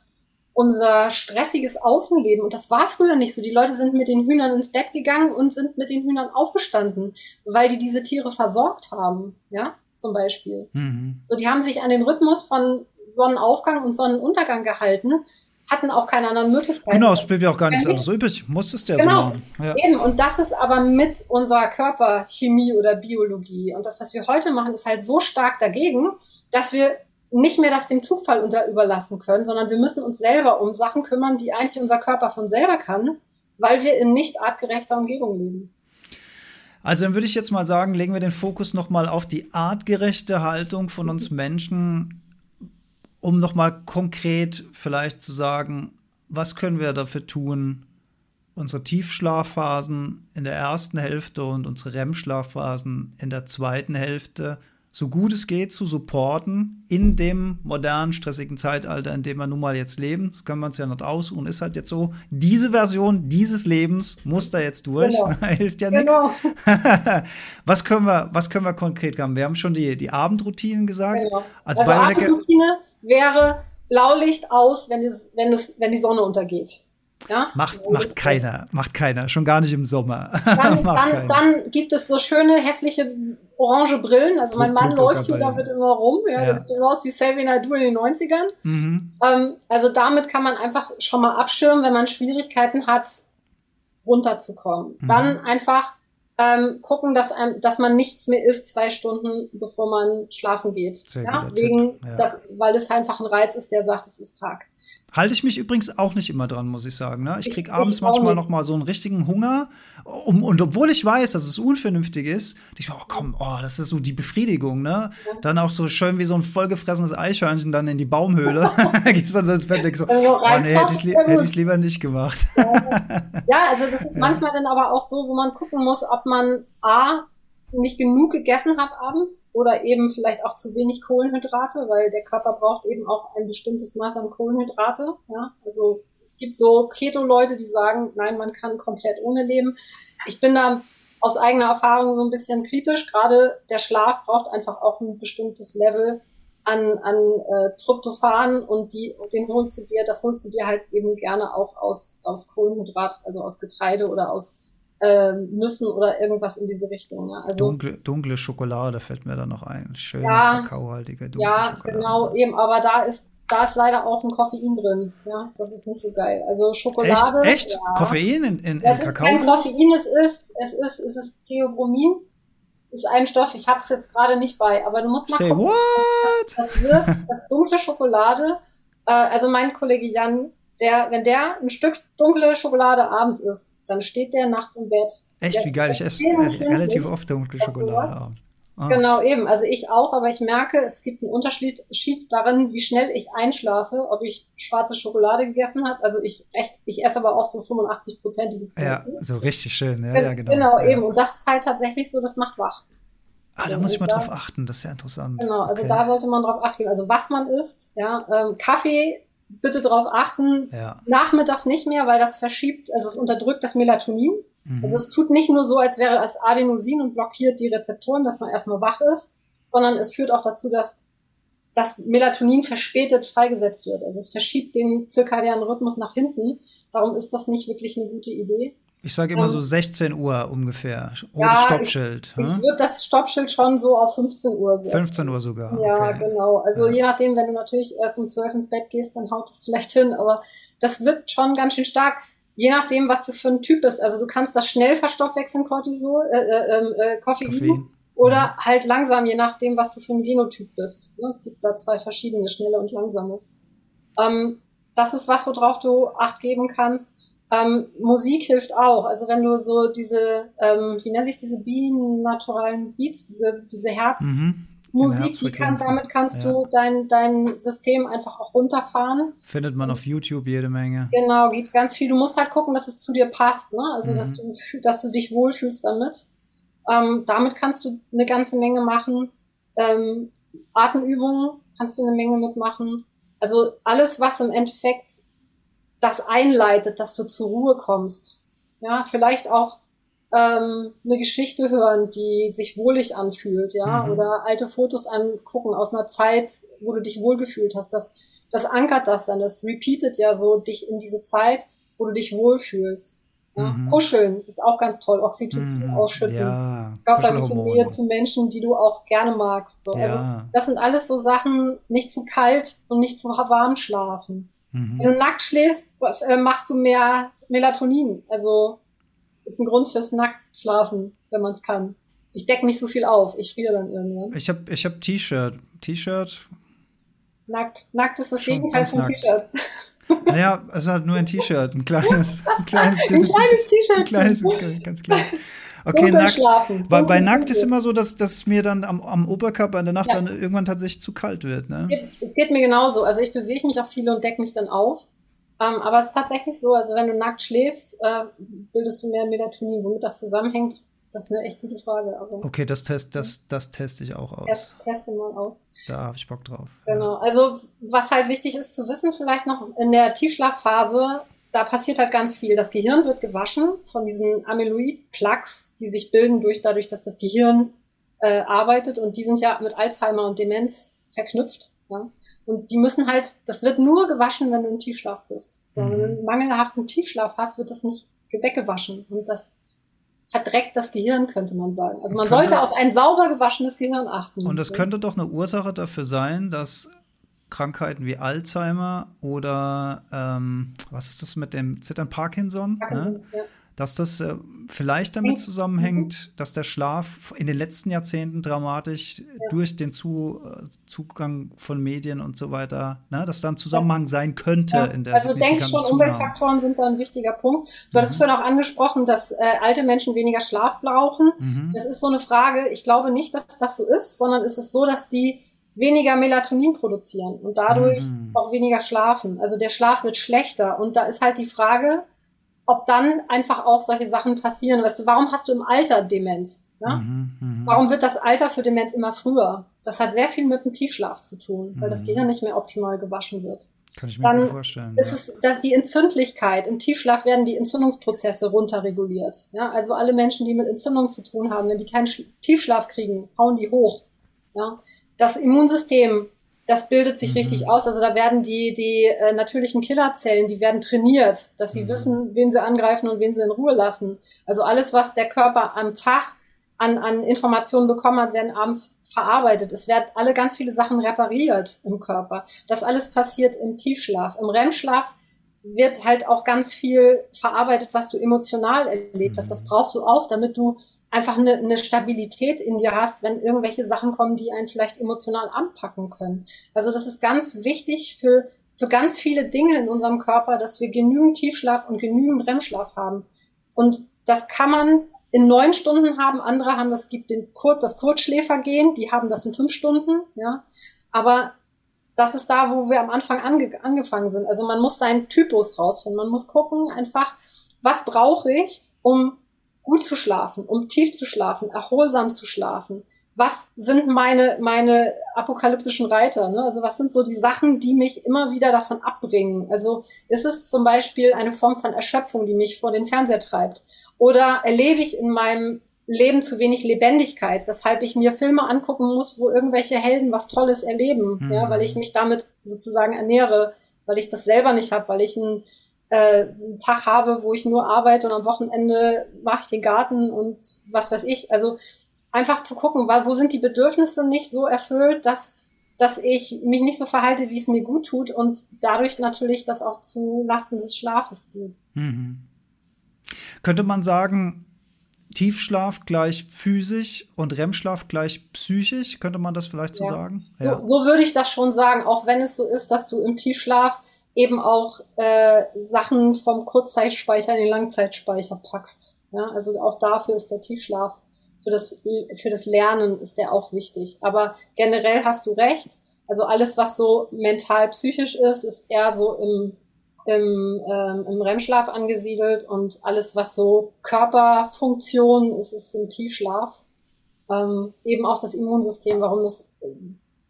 Speaker 1: unser stressiges Außenleben. Und das war früher nicht so. Die Leute sind mit den Hühnern ins Bett gegangen und sind mit den Hühnern aufgestanden, weil die diese Tiere versorgt haben. Ja, zum Beispiel. Mhm. So, die haben sich an den Rhythmus von Sonnenaufgang und Sonnenuntergang gehalten, hatten auch keine anderen Möglichkeiten.
Speaker 3: Genau, es blieb ja auch gar nichts anderes übrig. Musstest du ja genau, so machen. Ja.
Speaker 1: Eben, und das ist aber mit unserer Körperchemie oder Biologie. Und das, was wir heute machen, ist halt so stark dagegen, dass wir nicht mehr das dem Zufall unter überlassen können, sondern wir müssen uns selber um Sachen kümmern, die eigentlich unser Körper von selber kann, weil wir in nicht artgerechter Umgebung leben.
Speaker 3: Also dann würde ich jetzt mal sagen, legen wir den Fokus nochmal auf die artgerechte Haltung von uns Menschen, um nochmal konkret vielleicht zu sagen, was können wir dafür tun, unsere Tiefschlafphasen in der ersten Hälfte und unsere REM-Schlafphasen in der zweiten Hälfte so gut es geht zu supporten in dem modernen, stressigen Zeitalter, in dem wir nun mal jetzt leben. Das können wir uns ja nicht aussuchen, ist halt jetzt so. Diese Version dieses Lebens muss da jetzt durch. Genau. Hilft ja genau. nichts. was, können wir, was können wir konkret haben? Wir haben schon die, die Abendroutinen gesagt. Genau.
Speaker 1: Als also Abendroutine wäre Blaulicht aus, wenn, es, wenn, es, wenn die Sonne untergeht.
Speaker 3: Ja? Macht, macht keiner, macht keiner, schon gar nicht im Sommer.
Speaker 1: Dann, dann, dann, gibt es so schöne, hässliche orange Brillen. Also mein Mann läuft hier damit immer rum. Ja, ja. Das sieht aus wie Xavier Naidoo in den 90ern. Mhm. Ähm, also damit kann man einfach schon mal abschirmen, wenn man Schwierigkeiten hat, runterzukommen. Mhm. Dann einfach ähm, gucken, dass, ein, dass man nichts mehr isst zwei Stunden, bevor man schlafen geht. Sehr ja, wegen, ja. Das, weil es einfach ein Reiz ist, der sagt, es ist Tag.
Speaker 3: Halte ich mich übrigens auch nicht immer dran, muss ich sagen. Ne? Ich krieg ich, abends manchmal noch mal so einen richtigen Hunger. Um, und obwohl ich weiß, dass es unvernünftig ist, ich mir, oh komm, oh, das ist so die Befriedigung, ne? Dann auch so schön wie so ein vollgefressenes Eichhörnchen dann in die Baumhöhle. Gehst dann so ins Bett so, oh nee, hätte ich es lieber nicht gemacht.
Speaker 1: ja, also das ist manchmal dann aber auch so, wo man gucken muss, ob man A, nicht genug gegessen hat abends oder eben vielleicht auch zu wenig Kohlenhydrate, weil der Körper braucht eben auch ein bestimmtes Maß an Kohlenhydrate. Ja? Also es gibt so Keto-Leute, die sagen, nein, man kann komplett ohne leben. Ich bin da aus eigener Erfahrung so ein bisschen kritisch. Gerade der Schlaf braucht einfach auch ein bestimmtes Level an, an äh, Tryptophan und die, den holst du dir, das holst du dir halt eben gerne auch aus, aus Kohlenhydrat, also aus Getreide oder aus äh, Nüssen oder irgendwas in diese Richtung. Ja.
Speaker 3: Also, dunkle, dunkle Schokolade fällt mir da noch ein. Schöne ja, kakaohaltige dunkle
Speaker 1: ja,
Speaker 3: Schokolade.
Speaker 1: Ja, genau, eben, aber da ist da ist leider auch ein Koffein drin. Ja, das ist nicht so geil. Also Schokolade.
Speaker 3: Echt? Echt? Ja. Koffein in, in,
Speaker 1: in
Speaker 3: Kakao?
Speaker 1: Kein Koffein, es ist, es ist, es ist Theobromin. Ist ein Stoff, ich habe es jetzt gerade nicht bei, aber du musst mal
Speaker 3: Say gucken. What?
Speaker 1: Das, wird, das dunkle Schokolade. Äh, also mein Kollege Jan der, wenn der ein Stück dunkle Schokolade abends isst, dann steht der nachts im Bett.
Speaker 3: Echt,
Speaker 1: der,
Speaker 3: wie geil, ich esse relativ oft dunkle Schokolade abends.
Speaker 1: Ah. Genau, eben. Also ich auch, aber ich merke, es gibt einen Unterschied darin, wie schnell ich einschlafe, ob ich schwarze Schokolade gegessen habe. Also ich recht, ich esse aber auch so 85 prozentiges
Speaker 3: Ja, so richtig schön. Ja, ja genau.
Speaker 1: Genau,
Speaker 3: ja.
Speaker 1: eben. Und das ist halt tatsächlich so, das macht wach.
Speaker 3: Ah, da muss ich mal da, drauf achten, das ist ja interessant.
Speaker 1: Genau, also okay. da wollte man drauf achten. Also was man isst, ja, ähm, Kaffee bitte darauf achten, ja. nachmittags nicht mehr, weil das verschiebt, also es unterdrückt das Melatonin. Mhm. Also es tut nicht nur so, als wäre es Adenosin und blockiert die Rezeptoren, dass man erstmal wach ist, sondern es führt auch dazu, dass dass Melatonin verspätet freigesetzt wird. Also es verschiebt den zirkadianen Rhythmus nach hinten. Darum ist das nicht wirklich eine gute Idee.
Speaker 3: Ich sage immer ähm, so 16 Uhr ungefähr. Rotes ja, Stoppschild.
Speaker 1: Ich, ich würde das Stoppschild schon so auf 15 Uhr
Speaker 3: setzen. 15 Uhr sogar.
Speaker 1: Ja, okay. genau. Also ja. je nachdem, wenn du natürlich erst um 12 ins Bett gehst, dann haut es vielleicht hin. Aber das wirkt schon ganz schön stark. Je nachdem, was du für ein Typ bist. Also du kannst das schnell verstoffwechseln, Cortisol, äh, äh, ähm, äh, Koffein. Koffein. Oder mhm. halt langsam, je nachdem, was du für ein Genotyp bist. Ne, es gibt da zwei verschiedene, schnelle und langsame. Ähm, das ist was, worauf du Acht geben kannst. Ähm, Musik hilft auch. Also wenn du so diese, ähm, wie nennt sich diese binaturalen Beats, diese, diese Herzmusik, mhm. die kann, damit kannst ja. du dein, dein System einfach auch runterfahren.
Speaker 3: Findet man auf YouTube jede Menge.
Speaker 1: Genau, gibt's ganz viel. Du musst halt gucken, dass es zu dir passt, ne? Also mhm. dass du, dass du dich wohlfühlst damit. Ähm, damit kannst du eine ganze Menge machen. Ähm, Atemübungen kannst du eine Menge mitmachen. Also alles, was im Endeffekt das einleitet, dass du zur Ruhe kommst. Ja, vielleicht auch ähm, eine Geschichte hören, die sich wohlig anfühlt, ja, mhm. oder alte Fotos angucken aus einer Zeit, wo du dich wohlgefühlt hast. Das, das ankert das dann, das repeatet ja so dich in diese Zeit, wo du dich wohlfühlst. Ja? Mhm. Kuscheln ist auch ganz toll, Oxytocin mhm. ausschütten. Ja, Körperliche Nähe zu Menschen, die du auch gerne magst. So. Ja. Also, das sind alles so Sachen, nicht zu kalt und nicht zu warm schlafen. Mhm. Wenn du nackt schläfst, äh, machst du mehr Melatonin. Also ist ein Grund fürs Nacktschlafen, wenn man es kann. Ich decke nicht so viel auf, ich friere dann irgendwann.
Speaker 3: Ich habe ich hab T-Shirt. T-Shirt.
Speaker 1: Nackt. Nackt ist das Gegenteil von T-Shirt.
Speaker 3: Naja, also halt nur ein T-Shirt, ein kleines, ein kleines, ein kleines T-Shirt. Ein kleines, ganz kleines. Okay, nackt. Bei, bei nackt ist immer so, dass, dass mir dann am, am Oberkörper in der Nacht ja. dann irgendwann tatsächlich zu kalt wird. Ne?
Speaker 1: Es geht, mir genauso. Also ich bewege mich auch viel und decke mich dann auf. Ähm, aber es ist tatsächlich so, also wenn du nackt schläfst, äh, bildest du mehr Melatonin. Womit das zusammenhängt, das ist eine echt gute Frage.
Speaker 3: Aber okay, das, test, das, das teste ich auch aus.
Speaker 1: Test, teste mal aus.
Speaker 3: Da habe ich Bock drauf.
Speaker 1: Genau. Also was halt wichtig ist zu wissen, vielleicht noch in der Tiefschlafphase da passiert halt ganz viel. Das Gehirn wird gewaschen von diesen Amyloid-Plaques, die sich bilden durch, dadurch, dass das Gehirn äh, arbeitet und die sind ja mit Alzheimer und Demenz verknüpft. Ja? Und die müssen halt, das wird nur gewaschen, wenn du im Tiefschlaf bist. So, wenn du einen mhm. mangelhaften Tiefschlaf hast, wird das nicht weggewaschen. Und das verdreckt das Gehirn, könnte man sagen. Also man könnte, sollte auf ein sauber gewaschenes Gehirn achten.
Speaker 3: Und das könnte doch eine Ursache dafür sein, dass Krankheiten wie Alzheimer oder ähm, was ist das mit dem Zittern Parkinson? Ne? Dass das äh, vielleicht damit zusammenhängt, dass der Schlaf in den letzten Jahrzehnten dramatisch ja. durch den Zu äh, Zugang von Medien und so weiter, ne, dass da ein Zusammenhang sein könnte ja. in der
Speaker 1: Also denkst schon, Umweltfaktoren sind da ein wichtiger Punkt. Du mhm. hattest vorhin auch angesprochen, dass äh, alte Menschen weniger Schlaf brauchen. Mhm. Das ist so eine Frage. Ich glaube nicht, dass das so ist, sondern es ist so, dass die weniger Melatonin produzieren und dadurch mhm. auch weniger schlafen. Also der Schlaf wird schlechter und da ist halt die Frage, ob dann einfach auch solche Sachen passieren. Weißt du, warum hast du im Alter Demenz? Ne? Mhm, mh. Warum wird das Alter für Demenz immer früher? Das hat sehr viel mit dem Tiefschlaf zu tun, weil mhm. das Gehirn nicht mehr optimal gewaschen wird.
Speaker 3: Kann ich mir dann vorstellen.
Speaker 1: Ist ja. es, dass die Entzündlichkeit, im Tiefschlaf werden die Entzündungsprozesse runterreguliert. Ja, also alle Menschen, die mit Entzündung zu tun haben, wenn die keinen Tiefschlaf kriegen, hauen die hoch. Ja, das Immunsystem, das bildet sich mhm. richtig aus. Also da werden die, die äh, natürlichen Killerzellen, die werden trainiert, dass sie mhm. wissen, wen sie angreifen und wen sie in Ruhe lassen. Also alles, was der Körper am Tag an, an Informationen bekommen hat, werden abends verarbeitet. Es werden alle ganz viele Sachen repariert im Körper. Das alles passiert im Tiefschlaf. Im REM-Schlaf wird halt auch ganz viel verarbeitet, was du emotional erlebt hast. Das brauchst du auch, damit du einfach eine, eine Stabilität in dir hast, wenn irgendwelche Sachen kommen, die einen vielleicht emotional anpacken können. Also das ist ganz wichtig für, für ganz viele Dinge in unserem Körper, dass wir genügend Tiefschlaf und genügend REM-Schlaf haben. Und das kann man in neun Stunden haben. Andere haben das gibt den Kur das Kurzschläfergehen, die haben das in fünf Stunden, ja. Aber das ist da, wo wir am Anfang ange angefangen sind. Also man muss seinen Typus rausfinden. Man muss gucken einfach, was brauche ich, um gut zu schlafen, um tief zu schlafen, erholsam zu schlafen. Was sind meine, meine apokalyptischen Reiter? Ne? Also was sind so die Sachen, die mich immer wieder davon abbringen? Also ist es zum Beispiel eine Form von Erschöpfung, die mich vor den Fernseher treibt? Oder erlebe ich in meinem Leben zu wenig Lebendigkeit, weshalb ich mir Filme angucken muss, wo irgendwelche Helden was Tolles erleben, mhm. ja, weil ich mich damit sozusagen ernähre, weil ich das selber nicht habe, weil ich einen, äh, einen Tag habe, wo ich nur arbeite und am Wochenende mache ich den Garten und was weiß ich. Also einfach zu gucken, weil, wo sind die Bedürfnisse nicht so erfüllt, dass dass ich mich nicht so verhalte, wie es mir gut tut und dadurch natürlich das auch zu Lasten des Schlafes geht. Mhm.
Speaker 3: Könnte man sagen, Tiefschlaf gleich physisch und REM-Schlaf gleich psychisch? Könnte man das vielleicht so ja. sagen?
Speaker 1: Ja. So, so, würde ich das schon sagen, auch wenn es so ist, dass du im Tiefschlaf eben auch äh, Sachen vom Kurzzeitspeicher in den Langzeitspeicher packst. Ja, also auch dafür ist der Tiefschlaf für das, für das Lernen ist der auch wichtig. Aber generell hast du recht. Also alles, was so mental psychisch ist, ist eher so im im, ähm, im REM-Schlaf angesiedelt und alles, was so Körperfunktion ist, ist im Tiefschlaf. Ähm, eben auch das Immunsystem, warum das,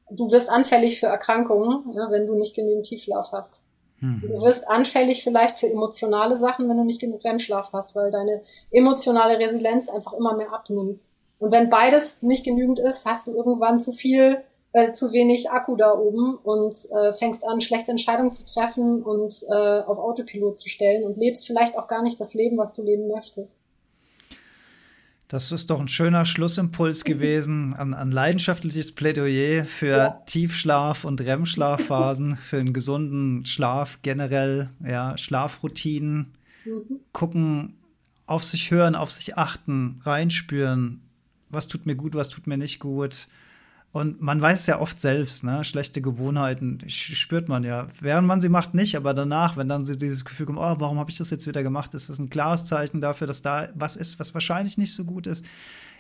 Speaker 1: du wirst anfällig für Erkrankungen, ja, wenn du nicht genügend Tiefschlaf hast. Mhm. Du wirst anfällig vielleicht für emotionale Sachen, wenn du nicht genug REM-Schlaf hast, weil deine emotionale Resilienz einfach immer mehr abnimmt. Und wenn beides nicht genügend ist, hast du irgendwann zu viel äh, zu wenig Akku da oben und äh, fängst an, schlechte Entscheidungen zu treffen und äh, auf Autopilot zu stellen und lebst vielleicht auch gar nicht das Leben, was du leben möchtest.
Speaker 3: Das ist doch ein schöner Schlussimpuls gewesen, ein, ein leidenschaftliches Plädoyer für ja. Tiefschlaf und REM-Schlafphasen, für einen gesunden Schlaf generell, ja, Schlafroutinen, mhm. gucken, auf sich hören, auf sich achten, reinspüren, was tut mir gut, was tut mir nicht gut, und man weiß ja oft selbst, ne? Schlechte Gewohnheiten spürt man ja. Während man sie macht, nicht, aber danach, wenn dann so dieses Gefühl kommt, oh, warum habe ich das jetzt wieder gemacht, ist das ein klares Zeichen dafür, dass da was ist, was wahrscheinlich nicht so gut ist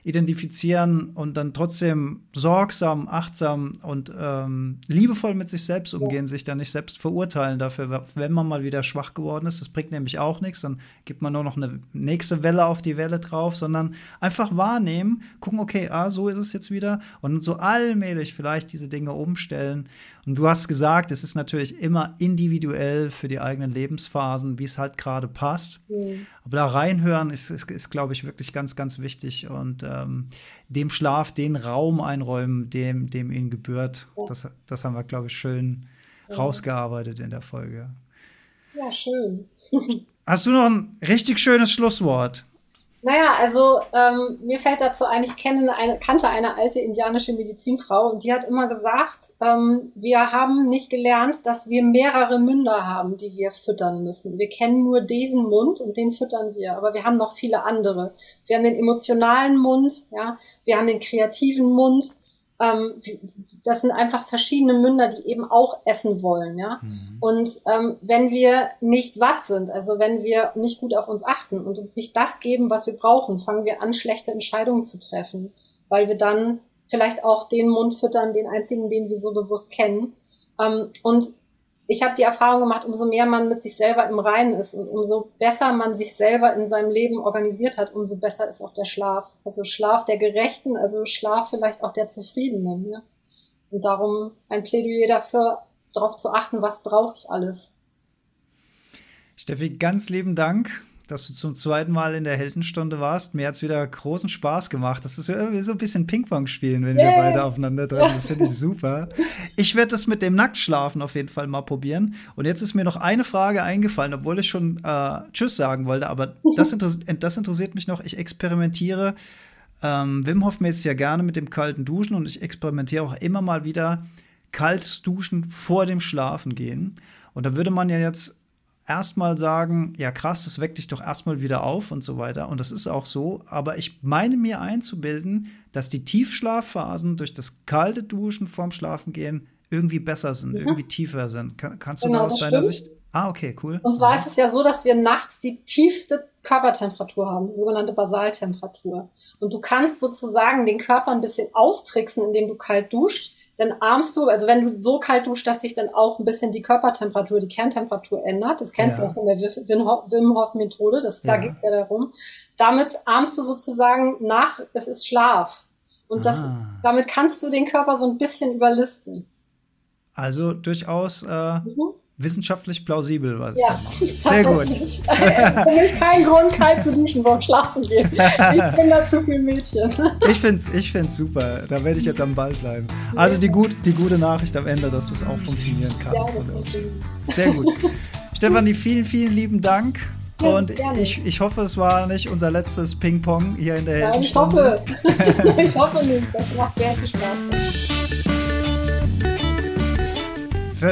Speaker 3: identifizieren und dann trotzdem sorgsam, achtsam und ähm, liebevoll mit sich selbst umgehen, sich dann nicht selbst verurteilen dafür, wenn man mal wieder schwach geworden ist. Das bringt nämlich auch nichts, dann gibt man nur noch eine nächste Welle auf die Welle drauf, sondern einfach wahrnehmen, gucken, okay, ah, so ist es jetzt wieder und so allmählich vielleicht diese Dinge umstellen. Und du hast gesagt, es ist natürlich immer individuell für die eigenen Lebensphasen, wie es halt gerade passt. Mhm. Aber da reinhören ist, ist, ist glaube ich, wirklich ganz, ganz wichtig und ähm, dem Schlaf den Raum einräumen, dem, dem ihn gebührt. Das, das haben wir, glaube ich, schön ja. rausgearbeitet in der Folge.
Speaker 1: Ja, schön.
Speaker 3: Hast du noch ein richtig schönes Schlusswort?
Speaker 1: Naja, also ähm, mir fällt dazu ein, ich kenne eine, kannte eine alte indianische Medizinfrau und die hat immer gesagt, ähm, wir haben nicht gelernt, dass wir mehrere Münder haben, die wir füttern müssen. Wir kennen nur diesen Mund und den füttern wir, aber wir haben noch viele andere. Wir haben den emotionalen Mund, ja, wir haben den kreativen Mund, ähm, das sind einfach verschiedene Münder, die eben auch essen wollen, ja. Mhm. Und ähm, wenn wir nicht satt sind, also wenn wir nicht gut auf uns achten und uns nicht das geben, was wir brauchen, fangen wir an, schlechte Entscheidungen zu treffen, weil wir dann vielleicht auch den Mund füttern, den einzigen, den wir so bewusst kennen. Ähm, und ich habe die Erfahrung gemacht, umso mehr man mit sich selber im Reinen ist und umso besser man sich selber in seinem Leben organisiert hat, umso besser ist auch der Schlaf. Also Schlaf der Gerechten, also Schlaf vielleicht auch der Zufriedenen. Ne? Und darum ein Plädoyer dafür, darauf zu achten, was brauche ich alles.
Speaker 3: Steffi, ganz lieben Dank dass du zum zweiten Mal in der Heldenstunde warst. Mir hat es wieder großen Spaß gemacht. Das ist irgendwie so ein bisschen Ping-Pong spielen, wenn yeah. wir beide aufeinander treffen. Das finde ich super. Ich werde das mit dem Nacktschlafen auf jeden Fall mal probieren. Und jetzt ist mir noch eine Frage eingefallen, obwohl ich schon äh, Tschüss sagen wollte, aber das, interess das interessiert mich noch. Ich experimentiere ähm, Wim Hof mäßig ja gerne mit dem kalten Duschen und ich experimentiere auch immer mal wieder kaltes Duschen vor dem Schlafen gehen. Und da würde man ja jetzt erstmal sagen, ja krass, das weckt dich doch erstmal wieder auf und so weiter. Und das ist auch so. Aber ich meine mir einzubilden, dass die Tiefschlafphasen durch das kalte Duschen vorm Schlafengehen irgendwie besser sind, ja. irgendwie tiefer sind. Kann, kannst du genau, da aus deiner stimmt. Sicht? Ah, okay, cool.
Speaker 1: Und zwar ist es ja so, dass wir nachts die tiefste Körpertemperatur haben, die sogenannte Basaltemperatur. Und du kannst sozusagen den Körper ein bisschen austricksen, indem du kalt duscht dann ahmst du, also wenn du so kalt duschst, dass sich dann auch ein bisschen die Körpertemperatur, die Kerntemperatur ändert. Das kennst ja. du auch von der Wim Hof Methode, das, ja. da geht ja darum. Damit ahmst du sozusagen nach, es ist Schlaf. Und das, ah. damit kannst du den Körper so ein bisschen überlisten.
Speaker 3: Also durchaus äh, mhm wissenschaftlich plausibel, was
Speaker 1: ja,
Speaker 3: ich Sehr gut.
Speaker 1: Für mich kein Grund, kalt zu duschen, wo schlafen gehen. Ich bin da zu viel Mädchen.
Speaker 3: Ich finde es ich find's super. Da werde ich jetzt am Ball bleiben. Also die, gut, die gute Nachricht am Ende, dass das auch funktionieren kann. Ja. Sehr gut. Stefanie, vielen, vielen lieben Dank. Und ich, ich hoffe, es war nicht unser letztes Ping-Pong hier in der
Speaker 1: Ja, ich hoffe. ich hoffe nicht. Das macht sehr viel Spaß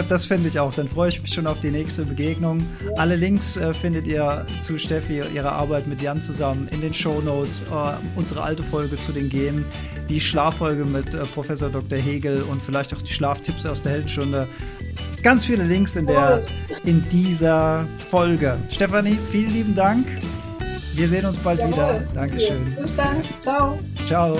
Speaker 3: das finde ich auch. Dann freue ich mich schon auf die nächste Begegnung. Alle Links äh, findet ihr zu Steffi, ihrer Arbeit mit Jan zusammen in den Show Notes. Äh, unsere alte Folge zu den Genen, die Schlaffolge mit äh, Professor Dr. Hegel und vielleicht auch die Schlaftipps aus der Heldenstunde. Ganz viele Links in, der, in dieser Folge. Stefanie, vielen lieben Dank. Wir sehen uns bald Jawohl. wieder. Dankeschön.
Speaker 1: Bis dann. Ciao.
Speaker 3: Ciao.